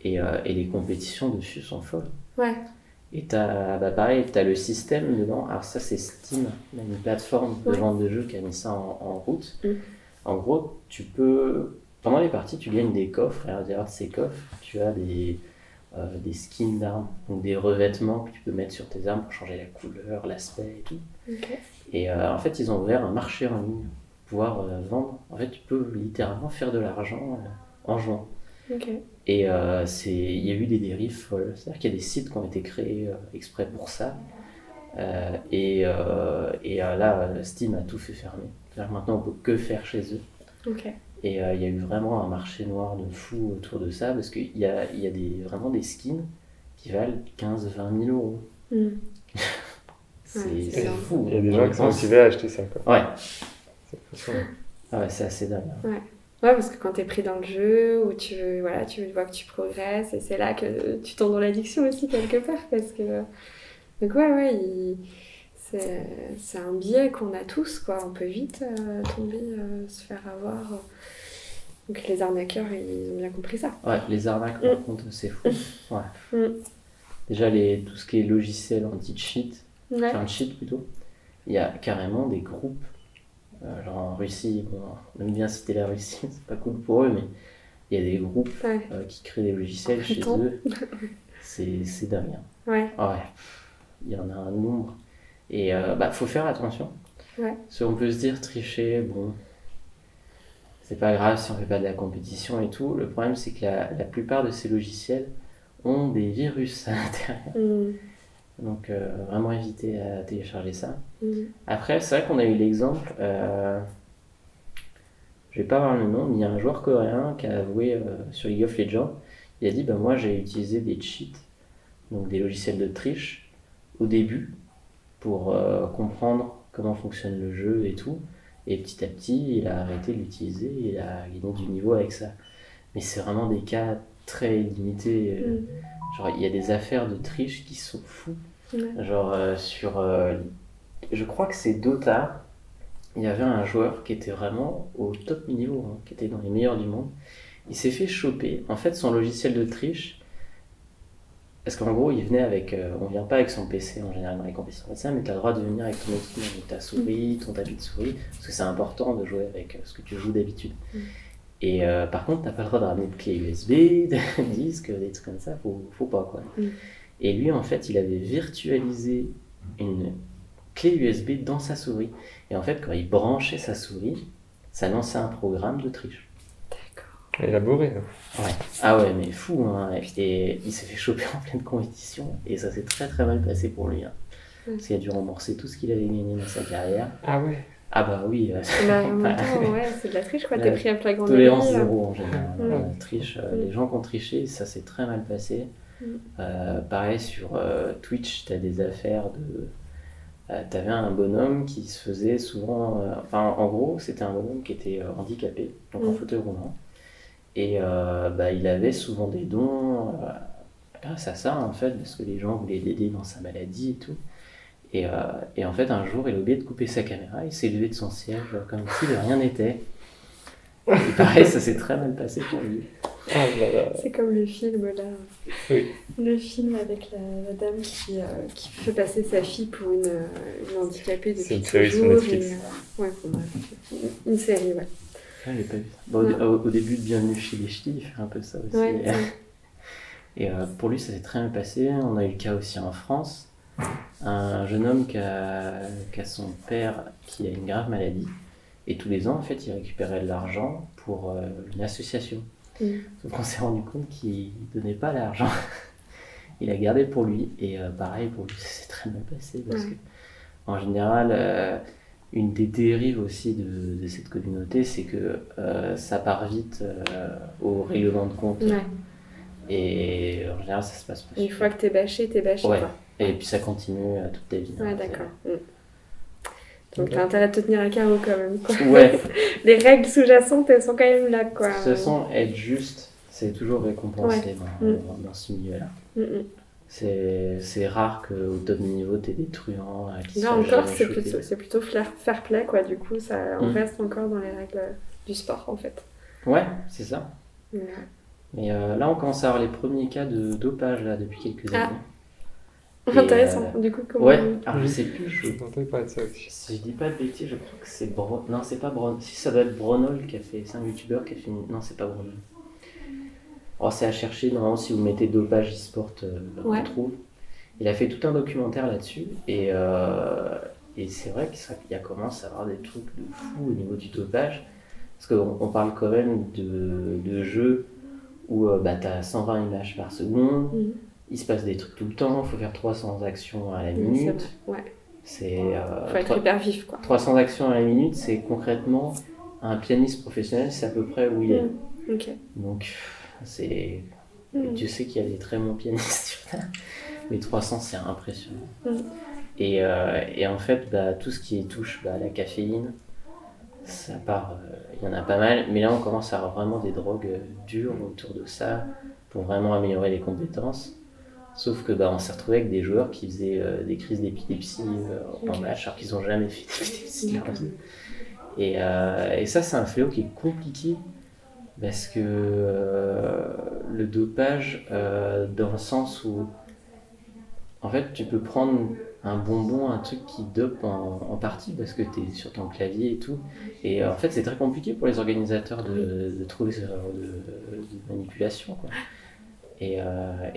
Et, euh, et les compétitions dessus sont folles. Ouais. Et t'as, bah pareil, t'as le système dedans. Alors ça, c'est Steam, une plateforme de vente de jeux qui a mis ça en, en route. Mm. En gros, tu peux, pendant les parties, tu gagnes des coffres. Et à l'intérieur de ces coffres, tu as des, euh, des skins d'armes, donc des revêtements que tu peux mettre sur tes armes pour changer la couleur, l'aspect et tout. Et euh, en fait, ils ont ouvert un marché en ligne pour pouvoir euh, vendre. En fait, tu peux littéralement faire de l'argent en jouant. Ok. Et il y a eu des dérives folles. C'est-à-dire qu'il y a des sites qui ont été créés exprès pour ça. Et et là, Steam a tout fait fermer. C'est-à-dire que maintenant, on peut que faire chez eux. Et euh, il y a eu vraiment un marché noir de fou autour de ça parce qu'il y a, il y a des, vraiment des skins qui valent 15-20 000 euros. Hmm. [LAUGHS] C'est, Ouais, fou. Il y a des gens qui sont motivés à acheter ça. Quoi. Ouais. C'est impressionnant. Ah ouais, c'est assez dingue. hein. Ouais, parce que quand t'es pris dans le jeu, ou tu, voilà, tu vois que tu progresses, et c'est là que tu tombes dans l'addiction aussi, quelque part. Parce que... Donc, ouais, ouais, il- c'est c'est un biais qu'on a tous, quoi. On peut vite euh, tomber, euh, se faire avoir. Donc, les arnaqueurs, ils ont bien compris ça. Ouais, les arnaques, par contre, c'est fou. [LAUGHS] Ouais. Mm. Déjà, les, tout ce qui est logiciel anti-cheat, Ouais. enfin cheat plutôt, il y a carrément des groupes. euh, genre en Russie, bon, on aime bien citer la Russie, [LAUGHS] c'est pas cool pour eux, mais il y a des groupes Ouais. qui créent des logiciels chez Putain. eux. [LAUGHS] C'est c'est dingue. hein. Ouais. Ah ouais, il y en a un nombre. Et euh, bah, faut faire attention. Ouais. Parce qu'on peut se dire tricher, bon, c'est pas grave si on fait pas de la compétition et tout. Le problème, c'est que la, la plupart de ces logiciels ont des virus à [LAUGHS] l'intérieur. Hmm. Donc, euh, vraiment éviter à télécharger ça. Hmm. Après, c'est vrai qu'on a eu l'exemple, euh, je vais pas avoir le nom, mais il y a un joueur coréen qui a avoué euh, sur League of Legends, il a dit bah, Moi j'ai utilisé des cheats, donc des logiciels de triche, au début, pour euh, comprendre comment fonctionne le jeu et tout. Et petit à petit, il a arrêté de l'utiliser et il a gagné du niveau avec ça. Mais c'est vraiment des cas très limités. euh, Hmm. Genre, il y a des affaires de triche qui sont fous. Genre, euh, sur. je crois que c'est Dota. Il y avait un joueur qui était vraiment au top niveau, hein, qui était dans les meilleurs du monde. Il s'est fait choper. En fait, son logiciel de triche. Parce qu'en gros, il venait avec. euh, on vient pas avec son PC en général dans les compétitions comme ça, mais tu as le droit de venir avec ton équipement, avec ta souris, ton tapis de souris. Parce que c'est important de jouer avec euh, ce que tu joues d'habitude. Mm. Et euh, par contre, t'as pas le droit de ramener de clé USB, [LAUGHS] de disque, des trucs comme ça, faut, faut pas quoi. Mm. Et lui, en fait, il avait virtualisé une clé USB dans sa souris. Et en fait, quand il branchait sa souris, ça lançait un programme de triche. Élaboré. hein. Ouais. Ah ouais, mais fou, hein. Et puis, il s'est fait choper [LAUGHS] en pleine compétition et ça s'est très très mal passé pour lui. Hein. Mm. Parce qu'il a dû rembourser tout ce qu'il avait gagné dans sa carrière. Ah ouais. Ah bah oui, euh, Bah, ouais, c'est de la triche, quoi. T'es pris à flagrant tolérance délit, euh. zéro en général. Mm. La triche, euh, Mm. les gens qui ont triché, ça s'est très mal passé. Mm. Euh, pareil sur euh, Twitch, t'as des affaires de. euh, T'avais un bonhomme qui se faisait souvent. euh, Enfin, en gros, c'était un bonhomme qui était euh, handicapé, donc en Mm. fauteuil roulant. Et euh, bah, il avait souvent des dons euh, grâce à ça, en fait, parce que les gens voulaient l'aider dans sa maladie et tout. Et, euh, et en fait, un jour, il a oublié de couper sa caméra, il s'est levé de son siège comme si de rien n'était. Et pareil, ça s'est très mal passé pour lui. Ah. C'est comme le film là. Oui. Le film avec la, la dame qui, euh, qui fait passer sa fille pour une, une handicapée depuis C'est une toujours. série sur Netflix. et, euh, ouais, une série, ouais. Ah, pas vu ça. Bon, au, Ouais. au- au début de Bienvenue chez les Ch'tis, il fait un peu ça aussi. Ouais. [LAUGHS] Et euh, pour lui, ça s'est très bien passé. On a eu le cas aussi en France. Un jeune homme qui a, qui a son père qui a une grave maladie. Et tous les ans, en fait, il récupérait de l'argent pour euh, une association. Mm. Sauf qu'on s'est rendu compte qu'il donnait pas l'argent. [LAUGHS] il a gardé pour lui. Et euh, pareil, pour lui, ça s'est très mal passé. Parce Ouais. que, en général, une des dérives aussi de, de cette communauté, c'est que euh, ça part vite euh, au règlement de compte. Ouais. Et en général, ça se passe pas. Une fois que t'es bâché, t'es bâché, Ouais. quoi. Et puis ça continue euh, toute ta vie. Ouais, hein, d'accord. Mm. Donc t'as intérêt de te tenir à carreau quand même, quoi. [LAUGHS] Ouais, [LAUGHS] Les règles sous-jacentes, elles sont quand même là, quoi. de toute façon, être juste, c'est toujours récompensé dans, Mm. dans, ce milieu-là. Mm. C'est c'est rare qu'au top niveau, t'aies des truands euh, qui se Là fassent encore, c'est plutôt, c'est plutôt fair, play, quoi. Du coup, ça, on Mm. reste encore dans les règles du sport, en fait. Ouais, c'est ça. Ouais. Mais euh, là, on commence à avoir les premiers cas de dopage là, depuis quelques Ah. années. [LAUGHS] Et, Intéressant. euh, Du coup, comment... Ouais, alors je sais plus, je J'ai entendu parler de ça aussi. Si je dis pas de bêtises, je crois que c'est Bron... Non, c'est pas Bron... Si ça doit être Bronol qui a fait. C'est un youtubeur qui a fait. une- Non, c'est pas Bronol. Oh, c'est à chercher. Normalement, si vous mettez dopage e-sport, euh, Ouais. on trouve. Il a fait tout un documentaire là-dessus. Et, euh, et c'est vrai qu'il a commence à avoir des trucs de fou au niveau du dopage. Parce qu'on on parle quand même de, de jeux où euh, bah, tu as 120 images par seconde. Mhm. Il se passe des trucs tout le temps. Il faut faire 300 actions à la minute. Ouais. C'est. euh, Faut être trois- hyper vif, quoi. 300 actions à la minute, c'est concrètement un pianiste professionnel, c'est à peu près où il est. Mm. Donc, c'est. Mm. Dieu sait qu'il y a des très bons pianistes [LAUGHS] sur Terre, mais 300 c'est impressionnant. Mm. Et, euh, et en fait, bah, tout ce qui touche bah, la caféine, ça part, euh, il y en a pas mal, mais là on commence à avoir vraiment des drogues euh, dures autour de ça pour vraiment améliorer les compétences. Sauf que bah, on s'est retrouvé avec des joueurs qui faisaient euh, des crises d'épilepsie euh, en match alors qu'ils n'ont jamais fait d'épilepsie de leur vie. Et, euh, et ça, c'est un fléau qui est compliqué parce que euh, le dopage, euh, dans le sens où, en fait, tu peux prendre un bonbon, un truc qui dope en, partie parce que tu es sur ton clavier et tout. Et euh, en fait, c'est très compliqué pour les organisateurs de, trouver ce genre de, manipulation. Et,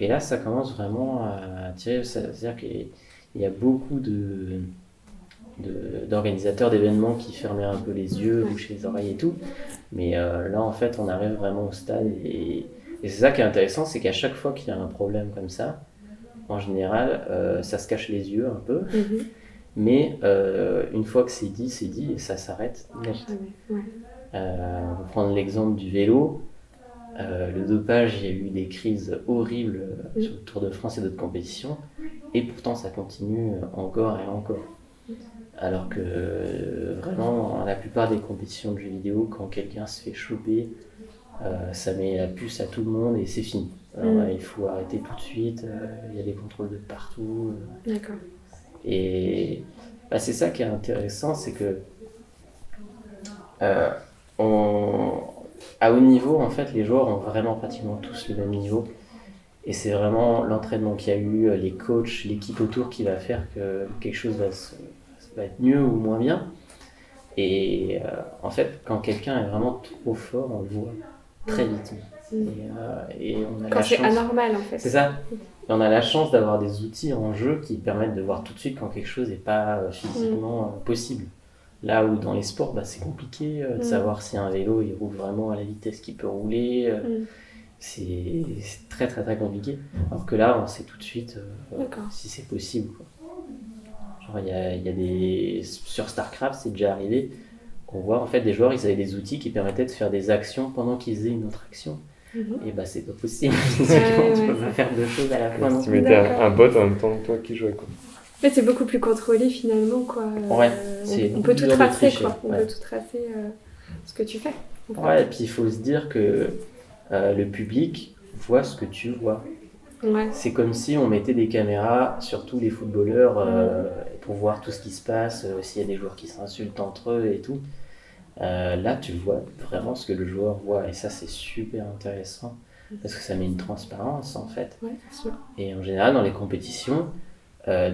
là, ça commence vraiment à tirer. C'est-à-dire qu'il y a beaucoup de- d'organisateurs d'événements qui fermaient un peu les yeux, bouchaient les oreilles et tout. Mais euh, là, en fait, on arrive vraiment au stade. Et, et c'est ça qui est intéressant, c'est qu'à chaque fois qu'il y a un problème comme ça, en général, euh, ça se cache les yeux un peu. Mhm. Mais euh, une fois que c'est dit, c'est dit et ça s'arrête net. Jamais. Ouais. Euh, on va prendre l'exemple du vélo. Euh, le dopage, il y a eu des crises horribles sur le Tour de France et d'autres compétitions. Et pourtant, ça continue encore et encore. Alors que euh, vraiment, la plupart des compétitions de jeux vidéo, quand quelqu'un se fait choper, euh, ça met la puce à tout le monde et c'est fini. Alors, Mm. euh, il faut arrêter tout de suite. Il y a des contrôles de partout. D'accord. et bah, c'est ça qui est intéressant, c'est que on- à haut niveau, en fait, les joueurs ont vraiment pratiquement tous le même niveau. Et c'est vraiment l'entraînement qu'il y a eu, les coachs, l'équipe autour qui va faire que quelque chose va, se- va être mieux ou moins bien. Et euh, en fait, quand quelqu'un est vraiment trop fort, on le voit très vite. Mm. Et, euh, et on a Quand c'est anormal, en fait. C'est ça. Et on a la chance d'avoir des outils en jeu qui permettent de voir tout de suite quand quelque chose n'est pas euh, physiquement euh, possible. Là où dans les sports, bah, c'est compliqué de Mm. savoir si un vélo il roule vraiment à la vitesse qu'il peut rouler. Mm. C'est très très très compliqué. Alors que là, on sait tout de suite euh, si c'est possible. quoi. Genre, il y a, il y a des. Sur StarCraft, c'est déjà arrivé qu'on voit en fait des joueurs, ils avaient des outils qui permettaient de faire des actions pendant qu'ils faisaient une autre action. Mhm. Et bah, c'est pas possible. Physiquement, tu ouais, [LAUGHS] peux pas faire deux choses à la fois. Si tu mettais un, bot en même temps que toi qui jouais, quoi. Mais c'est beaucoup plus contrôlé finalement, quoi. Euh, Ouais, on- c'est on, beaucoup peut tout tracer, quoi. On ouais. peut tout tracer euh, ce que tu fais. Ouais, et puis il faut se dire que euh, le public voit ce que tu vois. Ouais. C'est comme si on mettait des caméras sur tous les footballeurs euh, pour voir tout ce qui se passe, euh, s'il y a des joueurs qui s'insultent entre eux et tout. Euh, là, tu vois vraiment ce que le joueur voit et ça, c'est super intéressant parce que ça met une transparence en fait. Ouais, c'est sûr. Et en général, dans les compétitions,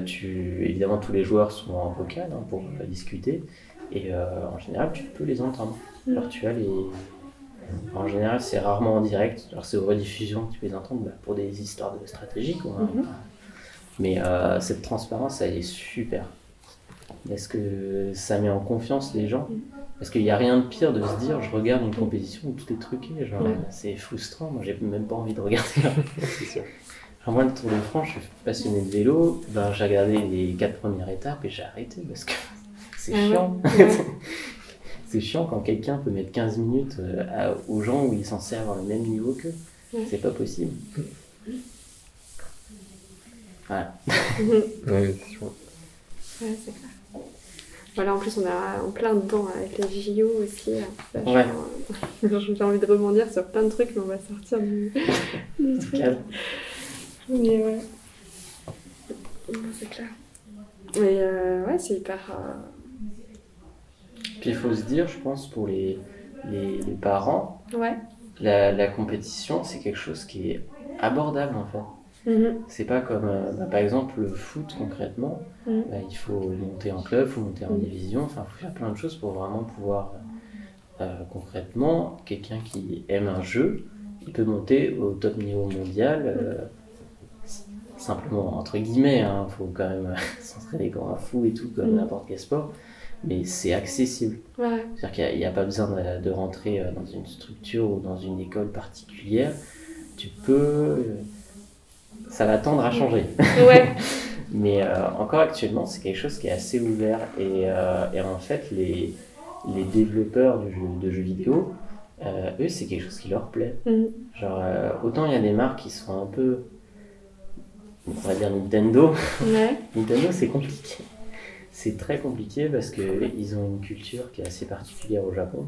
tu, évidemment, tous les joueurs sont en vocal hein, pour discuter. Et en général, tu peux les entendre. Mm. Alors, tu as les. En général, c'est rarement en direct. Alors, c'est aux rediffusions que tu peux les entendre bah, pour des histoires de stratégie. Quoi, hein. Mhm. Mais euh, cette transparence, elle est super. Parce que ça met en confiance les gens? Parce qu'il n'y a rien de pire de se dire je regarde une compétition où tout est truqué. Genre, Ouais. C'est frustrant. Moi, j'ai même pas envie de regarder. [LAUGHS] Sûr. Alors moi, le Tour de France, je suis passionné de vélo. Ben, j'ai regardé les quatre premières étapes et j'ai arrêté parce que [LAUGHS] c'est Ah ouais. chiant. Ouais. [LAUGHS] c'est chiant quand quelqu'un peut mettre 15 minutes euh, à- aux gens où il est censé avoir le même niveau qu'eux. Ouais. C'est pas possible. Voilà. [LAUGHS] Ouais, c'est sûr. Ouais, c'est clair. Voilà, en plus, on est en plein dedans avec les JO aussi. là. Ouais. J'ai envie [LAUGHS] de rebondir sur plein de trucs, mais on va sortir du, du [LAUGHS] truc. Calme. Mais ouais. Ouais, c'est clair. Mais euh, ouais, c'est hyper. euh, Puis il faut se dire, je pense, pour les, les, les parents, Ouais. la, la compétition, c'est quelque chose qui est abordable en fait. Mhm. C'est pas comme, euh, bah, par exemple, le foot concrètement. Mhm. Bah, il faut monter en club, il faut monter en Mhm. division, enfin, il faut faire plein de choses pour vraiment pouvoir. euh, concrètement, quelqu'un qui aime un jeu, il peut monter au top niveau mondial, euh, simplement, entre guillemets, il faut quand même [LAUGHS] s'entraîner comme un fou et tout, comme n'importe quel sport, mais c'est accessible. Ouais. C'est-à-dire qu'il n'y a, pas besoin de, de rentrer euh, dans une structure ou dans une école particulière. Tu peux. euh, Ça va tendre à changer. Ouais. [LAUGHS] Mais euh, encore actuellement, c'est quelque chose qui est assez ouvert. Et, euh, et en fait, les, les développeurs de jeux, de jeux vidéo, euh, eux, c'est quelque chose qui leur plaît. Mhm. Genre, autant il y a des marques qui sont un peu. On va dire Nintendo. Ouais. [LAUGHS] Nintendo, c'est compliqué. C'est très compliqué parce qu'ils ont une culture qui est assez particulière au Japon.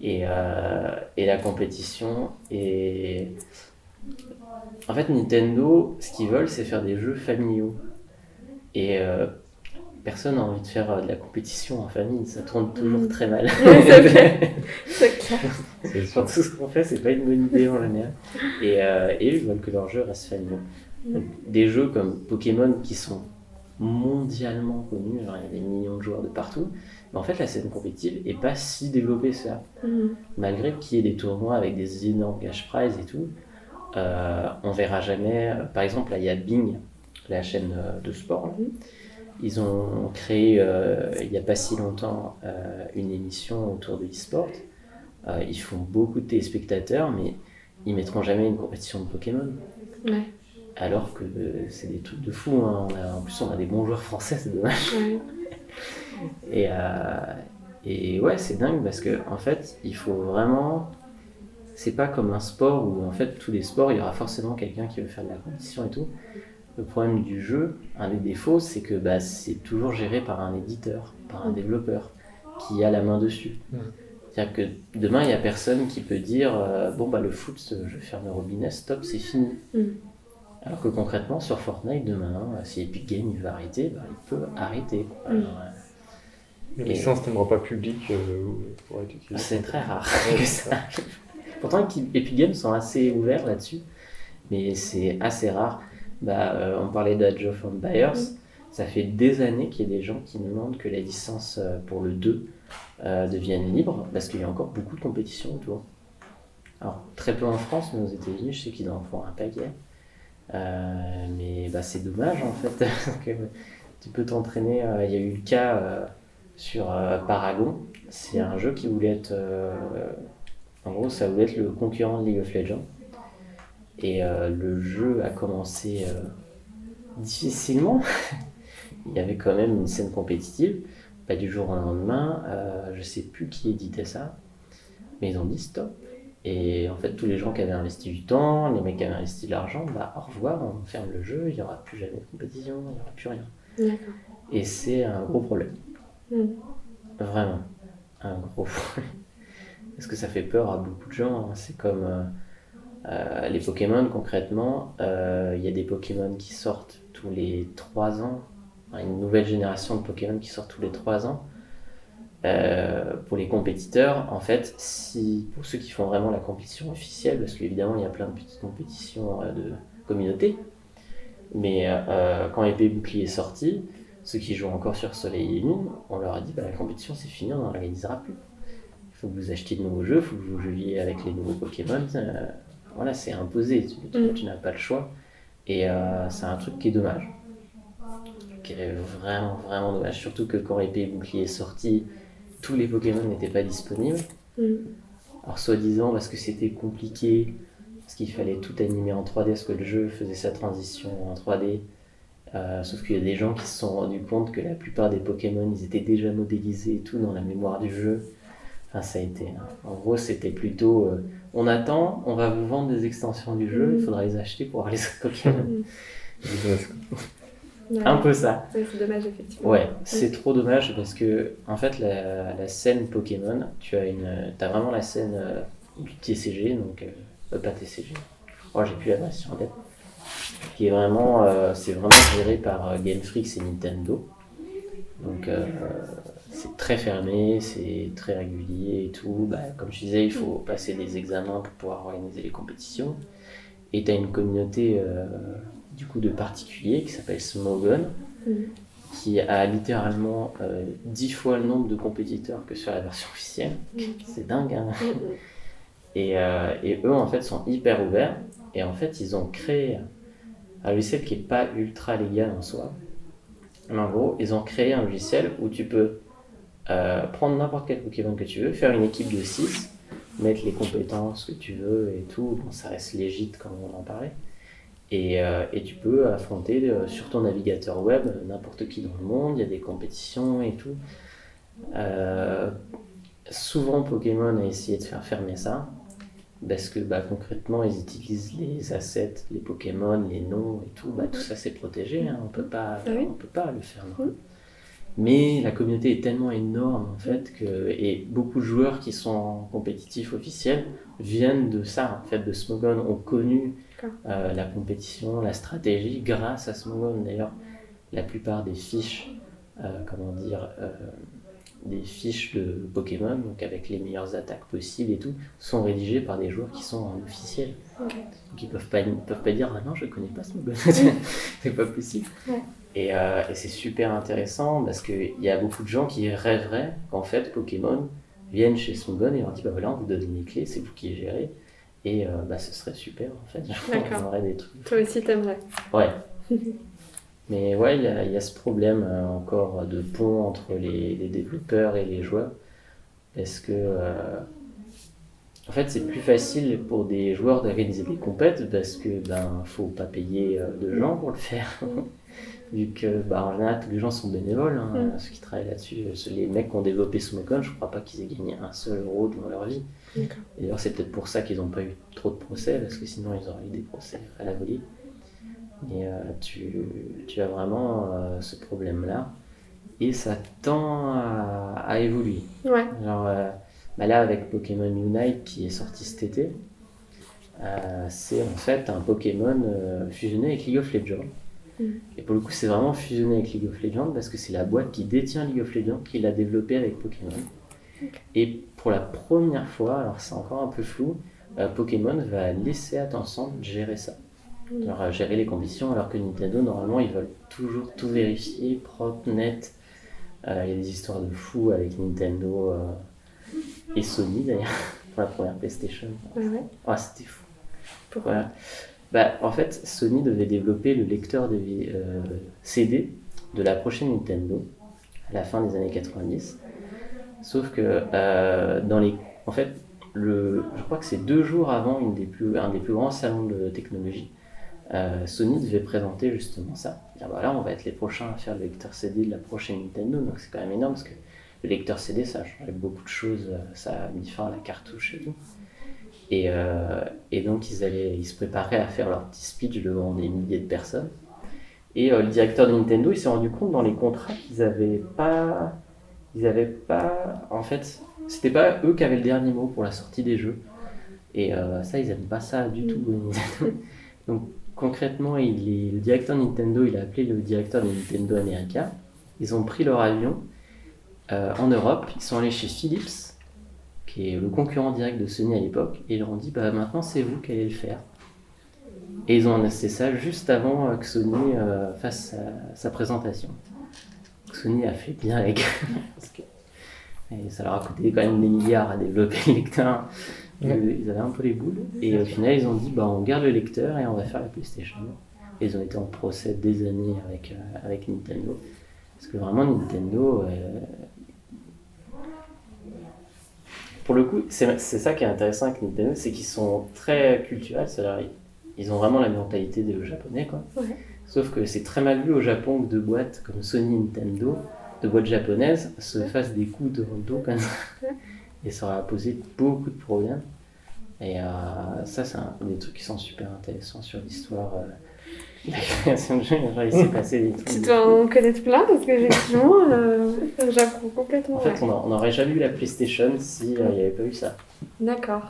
Et, euh, et la compétition est. En fait, Nintendo, ce qu'ils veulent, c'est faire des jeux familiaux. Et euh, personne n'a envie de faire euh, de la compétition en famille, ça tourne toujours très mal. [LAUGHS] Ouais, c'est clair. [LAUGHS] Tout ce qu'on fait, c'est pas une bonne idée en général. Et, euh, et eux, ils veulent que leurs jeux restent familiaux. Mm. Des jeux comme Pokémon qui sont mondialement genre il y a des millions de joueurs de partout, mais en fait la scène compétitive est pas si développée ça. Mhm. Malgré qu'il y ait des tournois avec des énormes cash prizes et tout, euh, on verra jamais. Par exemple, là il y a Bing, la chaîne euh, de sport. là. Mhm. Ils ont créé euh, il n'y a pas si longtemps euh, une émission autour de l'e-sport. Ils font beaucoup de téléspectateurs, mais ils mettront jamais une compétition de Pokémon. Ouais. Alors que euh, c'est des trucs de fou. hein. On a- en plus, on a des bons joueurs français, c'est dommage. [LAUGHS] Et, euh, et ouais, c'est dingue parce que en fait, il faut vraiment. C'est pas comme un sport où en fait tous les sports, il y aura forcément quelqu'un qui veut faire de la compétition et tout. Le problème du jeu, un des défauts, c'est que bah, c'est toujours géré par un éditeur, par un développeur qui a la main dessus. Mm. C'est-à-dire que demain, il n'y a personne qui peut dire euh, bon bah le foot, je vais faire le robinet, stop, c'est fini. Mm. Alors que concrètement, sur Fortnite, demain, euh, si Epic Games il veut arrêter, bah, il peut arrêter. quoi. Mm. Alors, euh, Et- licences n'aimeront pas public euh, pour être utilisées. C'est très rare Ouais, que c'est ça arrive. Pourtant, Epic Games sont assez ouverts là-dessus, mais c'est assez rare. Bah, euh, on parlait d'Age of Empires, Mm. ça fait des années qu'il y a des gens qui demandent que la licence euh, pour le 2 euh, devienne libre, parce qu'il y a encore beaucoup de compétitions autour. Alors, très peu en France, mais aux États-Unis, je sais qu'ils en font un paquet. Euh, mais bah, c'est dommage en fait, [LAUGHS] que tu peux t'entraîner. euh, Il y a eu le cas euh, sur Paragon. C'est un jeu qui voulait être. en gros, ça voulait être le concurrent de League of Legends. Et le jeu a commencé difficilement. [LAUGHS] Il y avait quand même une scène compétitive. Pas du jour au lendemain. Je sais plus qui éditait ça. Mais ils ont dit stop. Et en fait, tous les gens qui avaient investi du temps, les mecs qui avaient investi de l'argent, bah au revoir, on ferme le jeu, il n'y aura plus jamais de compétition, il n'y aura plus rien. Et c'est un gros problème. Mm. Vraiment. Un gros problème. [LAUGHS] Parce que ça fait peur à beaucoup de gens. hein. C'est comme euh, euh, les Pokémon, concrètement. euh, Il y a des Pokémon qui sortent tous les 3 ans. Une nouvelle génération de Pokémon qui sort tous les 3 ans. Euh, pour les compétiteurs, en fait, si, pour ceux qui font vraiment la compétition officielle, parce qu'évidemment il y a plein de petites compétitions euh, de communauté, mais euh, quand épée et bouclier est sorti, ceux qui jouent encore sur Soleil et Lune, on leur a dit bah, la compétition c'est fini, on n'en organisera plus. Il faut que vous achetiez de nouveaux jeux, il faut que vous jouiez avec les nouveaux Pokémon. euh, voilà, c'est imposé, tu, tu- Mm. tu n'as pas le choix. Et c'est un truc qui est dommage. Qui est vraiment, vraiment dommage. Surtout que quand épée et bouclier est sorti, tous les Pokémon n'étaient pas disponibles. Mm. Alors, soi-disant, parce que c'était compliqué, parce qu'il fallait tout animer en 3D, parce que le jeu faisait sa transition en 3D. Euh, sauf qu'il y a des gens qui se sont rendus compte que la plupart des Pokémon, ils étaient déjà modélisés et tout dans la mémoire du jeu. Enfin, ça a été. hein. En gros, c'était plutôt. euh, on attend, on va vous vendre des extensions du jeu, il faudra les acheter pour avoir les autres Pokémon. Ouais. Un peu ça. Ouais, c'est dommage, effectivement. Ouais, c'est trop dommage parce que, en fait, la, la scène Pokémon, tu as, une, as vraiment la scène euh, du TCG, donc, euh, euh, pas TCG, oh, j'ai plus la version en tête, qui est vraiment, euh, c'est vraiment géré par Game Freak et Nintendo. Donc, c'est très fermé, c'est très régulier et tout. Bah, comme je disais, il faut passer des examens pour pouvoir organiser les compétitions. Et tu as une communauté du coup de particuliers qui s'appelle Smogon Mhm. qui a littéralement euh, 10 fois le nombre de compétiteurs que sur la version officielle. C'est dingue, hein et, euh, et eux, en fait, sont hyper ouverts. Et en fait, ils ont créé un logiciel qui n'est pas ultra légal en soi. Mais en gros, ils ont créé un logiciel où tu peux euh, prendre n'importe quel Pokémon que tu veux, faire une équipe de 6, mettre les compétences que tu veux et tout. Bon, ça reste légit comme on en parlait. Et, euh, et tu peux affronter euh, sur ton navigateur web n'importe qui dans le monde, il y a des compétitions et tout. Euh, souvent Pokémon a essayé de faire fermer ça, parce que bah, concrètement ils utilisent les assets, les Pokémon, les noms et tout, bah, tout ça c'est protégé, hein, on peut pas, Ah oui on peut pas le faire. non. Mais la communauté est tellement énorme en fait que et beaucoup de joueurs qui sont compétitifs officiels viennent de ça en fait de Smogon ont connu. Euh, la compétition, la stratégie grâce à Smogon. D'ailleurs, la plupart des fiches, euh, comment dire, euh, des fiches de Pokémon, donc avec les meilleures attaques possibles et tout, sont rédigées par des joueurs qui sont en officiel. Donc ils peuvent pas, ils peuvent pas dire ah non je connais pas Smogon, [LAUGHS] c'est pas possible. Ouais. Et, et c'est super intéressant parce qu'il y a beaucoup de gens qui rêveraient qu'en fait Pokémon viennent chez Smogon et leur dit bah voilà on vous donne les clés, c'est vous qui les gérez. Et euh, bah ce serait super en fait, [LAUGHS] D'accord. on aurait des trucs. Toi aussi, t'aimerais. Ouais. [LAUGHS] Mais ouais, il y, a- il y a ce problème euh, encore de pont entre les, les développeurs et les joueurs. Parce que, euh, en fait, c'est plus facile pour des joueurs d'organiser des compètes parce que ben faut pas payer de gens pour le faire. [LAUGHS] Vu que, bah, en général, tous les gens sont bénévoles, hein, Mm. ceux qui travaillent là-dessus. Les mecs qui ont développé Smokon, je crois pas qu'ils aient gagné un seul euro dans leur vie. Et D'ailleurs, c'est peut-être pour ça qu'ils n'ont pas eu trop de procès, parce que sinon ils auraient eu des procès à la volée. Mais euh, tu, tu as vraiment euh, ce problème-là. Et ça tend à, à évoluer. Ouais. Genre, euh, bah là, avec Pokémon Unite qui est sorti cet été, c'est en fait un Pokémon fusionné avec League of Legends. Mm. Et pour le coup, c'est vraiment fusionné avec League of Legends parce que c'est la boîte qui détient League of Legends qui l'a développé avec Pokémon. Et pour la première fois, alors c'est encore un peu flou, euh, Pokémon va laisser à Tencent gérer ça. Alors, euh, gérer les conditions, alors que Nintendo, normalement, ils veulent toujours tout vérifier, propre, net. Euh, Il y a des histoires de fous avec Nintendo euh, et Sony d'ailleurs, [LAUGHS] pour la première PlayStation. Ouais. Ah, c'était fou. Pourquoi Voilà. Bah, en fait, Sony devait développer le lecteur de CD de la prochaine Nintendo à la fin des années 90. Sauf que euh, dans les, en fait, le, je crois que c'est deux jours avant une des plus, un des plus grands salons de technologie. euh, Sony devait présenter justement ça. Dire, bah là, on va être les prochains à faire le lecteur CD de la prochaine Nintendo. Donc c'est quand même énorme parce que le lecteur CD, ça a changé beaucoup de choses. euh, Ça a mis fin à la cartouche et tout. Et, et donc ils, allaient, ils se préparaient à faire leur petit speech devant des milliers de personnes. Et le directeur de Nintendo, il s'est rendu compte dans les contrats qu'ils n'avaient pas, ils avaient pas, en fait, c'était pas eux qui avaient le dernier mot pour la sortie des jeux. Et euh, ça, ils n'aiment pas ça du tout. Nintendo. [LAUGHS] Donc concrètement, il est, le directeur Nintendo, il a appelé le directeur de Nintendo America. Ils ont pris leur avion euh, en Europe. Ils sont allés chez Philips, qui est le concurrent direct de Sony à l'époque, et ils leur ont dit bah maintenant c'est vous qui allez le faire. Et ils ont annoncé ça juste avant euh, que Sony euh, fasse sa, sa présentation. Sony a fait bien avec. [LAUGHS] parce que et ça leur a coûté quand même des milliards à développer le lecteur. Ouais. Ils avaient un peu les boules. Et au final, ils ont dit bah, on garde le lecteur et on va faire la PlayStation. Et ils ont été en procès des années avec, euh, avec Nintendo. Parce que vraiment, Nintendo. euh, Pour le coup, c'est c'est ça qui est intéressant avec Nintendo, c'est qu'ils sont très culturels. C'est-à-dire, ils- ils ont vraiment la mentalité des Japonais. Quoi. Ouais. Sauf que c'est très mal vu au Japon que deux boîtes comme Sony Nintendo, deux boîtes japonaises, se fassent des coups de dos comme ça. [LAUGHS] Et ça aura posé beaucoup de problèmes. Et euh, ça, c'est un des trucs qui sont super intéressants sur l'histoire euh, de la création de jeux. Genre, il s'est passé des trucs. Tu dois en connaître plein parce que effectivement, euh, j'apprends complètement. En fait, ouais. on n'aurait jamais eu la PlayStation si euh, il n'y avait pas eu ça. D'accord.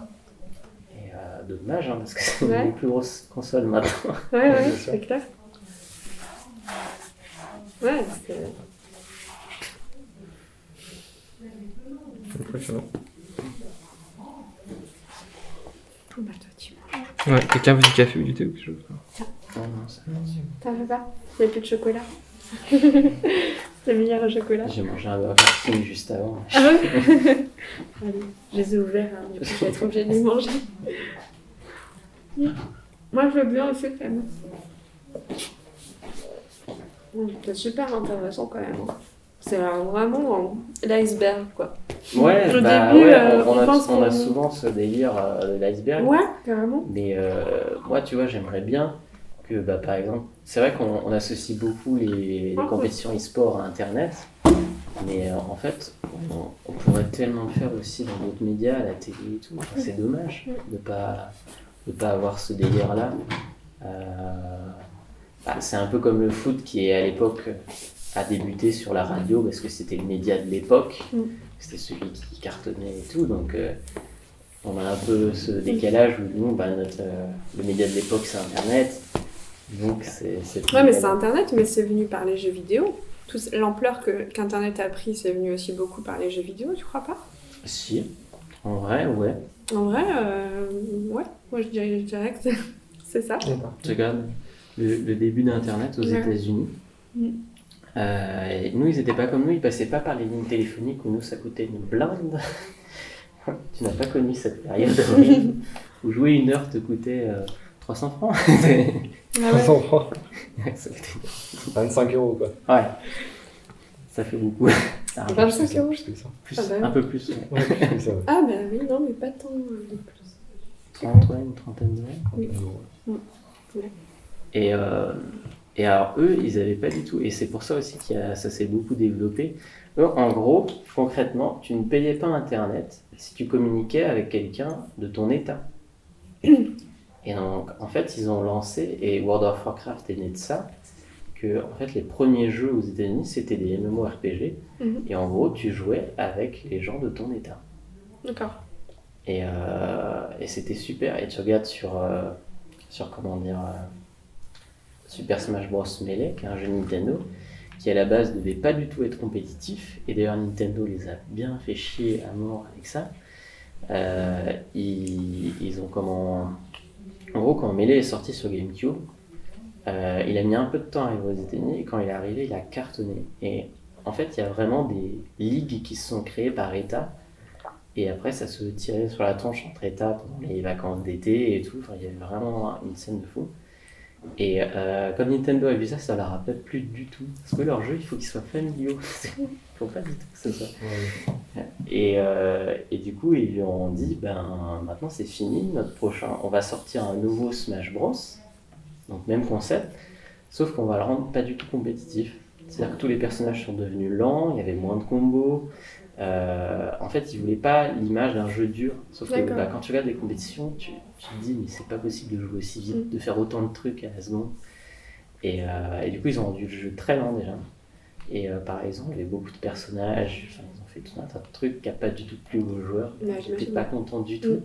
Et dommage, hein, parce que c'est une Ouais. des plus grosses consoles maintenant. Ouais, ouais, [LAUGHS] c'est clair. Ouais, c'est. Impressionnant. Oh, bah, toi, tu manges. Ouais, quelqu'un veut du café ou du thé ou quelque chose Non, non, ça- T'en veux pas? Il n'y a plus de chocolat? [LAUGHS] c'est meilleur au chocolat. J'ai mangé un Burger King juste avant. Ah ouais? [LAUGHS] Allez, je les ai ouverts, hein, du coup je vais être obligée de les manger. Moi je veux bien aussi quand même. Mmh, C'est super intéressant quand même. C'est vraiment l'iceberg quoi. Ouais, Au bah début, ouais, euh, on, on on a, on souvent ce délire euh, de l'iceberg. Ouais, carrément. Mais euh, moi, tu vois, j'aimerais bien que, bah, par exemple, c'est vrai qu'on on associe beaucoup les, les Ah, compétitions e-sport à Internet, mais en fait, on, on pourrait tellement le faire aussi dans d'autres médias, à la télé et tout. Enfin, c'est dommage de pas de pas avoir ce délire-là. Bah, c'est un peu comme le foot qui, à l'époque, a débuté sur la radio parce que c'était le média de l'époque. Mm. C'était celui qui cartonnait et tout. Donc, euh, on a un peu ce décalage où nous, bah, notre, euh, le média de l'époque, c'est Internet. Donc, c'est. c'est Ouais, mais c'est internet, mais c'est venu par les jeux vidéo. Tout- L'ampleur que- qu'internet a pris, c'est venu aussi beaucoup par les jeux vidéo, tu crois pas? Si, en vrai, ouais. En vrai, euh, ouais, moi je dirais, je dirais que c'est- [LAUGHS] c'est ça. Tu regardes le, le début d'Internet aux Ouais. États-Unis. Mm. Euh, nous, ils n'étaient pas comme nous, ils passaient pas par les lignes téléphoniques où nous, ça coûtait une blinde. [LAUGHS] tu n'as pas connu cette période [LAUGHS] horrible où jouer une heure te coûtait euh, 300 francs. [LAUGHS] Ah ouais. 300 francs. Ça coûtait- 25 euros quoi. ouais, ça fait beaucoup. Ça rapporte 25 euros. Plus, Ah bah. un peu plus, ouais. Ouais, c'est ça. Ah bah oui, non, mais pas tant euh, de plus. 30, ouais, une trentaine d'euros. Oui. Et, euh, et alors, eux, ils n'avaient pas du tout. Et c'est pour ça aussi que ça s'est beaucoup développé. Eux, en gros, concrètement, tu ne payais pas Internet si tu communiquais avec quelqu'un de ton état. [COUGHS] Et donc, en fait, ils ont lancé, et World of Warcraft est né de ça, que en fait, les premiers jeux aux États-Unis, c'était des MMORPG. Mhm. Et en gros, tu jouais avec les gens de ton état. D'accord. Et, euh, et c'était super. Et tu regardes sur, euh, sur comment dire, euh, Super Smash Bros. Melee, qui est un jeu Nintendo, qui à la base devait pas du tout être compétitif. Et d'ailleurs, Nintendo les a bien fait chier à mort avec ça. Euh, ils, ont comment. En gros, quand Melee est sorti sur GameCube, euh, il a mis un peu de temps à arriver aux États-Unis. Et quand il est arrivé, il a cartonné. Et en fait, il y a vraiment des ligues qui se sont créées par État. Et après, ça se tirait sur la tronche entre États pendant les vacances d'été et tout. Il y avait vraiment une scène de fou. Et euh, comme Nintendo a vu ça, ça leur a pas plu du tout. Parce que leur jeu, il faut qu'ils soient familiaux. il [LAUGHS] faut pas du tout que ce soit. Et, euh, et du coup, ils lui ont dit ben maintenant c'est fini, notre prochain, on va sortir un nouveau Smash Bros. Donc, même concept, sauf qu'on va le rendre pas du tout compétitif. C'est-à-dire que tous les personnages sont devenus lents, il y avait moins de combos. Euh, en fait, ils voulaient pas l'image d'un jeu dur. Sauf que bah, quand tu regardes les compétitions, tu, tu te dis, mais c'est pas possible de jouer aussi vite, Mm. de faire autant de trucs à la seconde. Et, euh, et du coup, ils ont rendu le jeu très lent déjà. Et euh, par exemple, il y avait beaucoup de personnages, enfin, ils ont fait tout un tas de trucs qui n'a pas du tout plu aux joueurs. J'étais pas content du tout. Mm.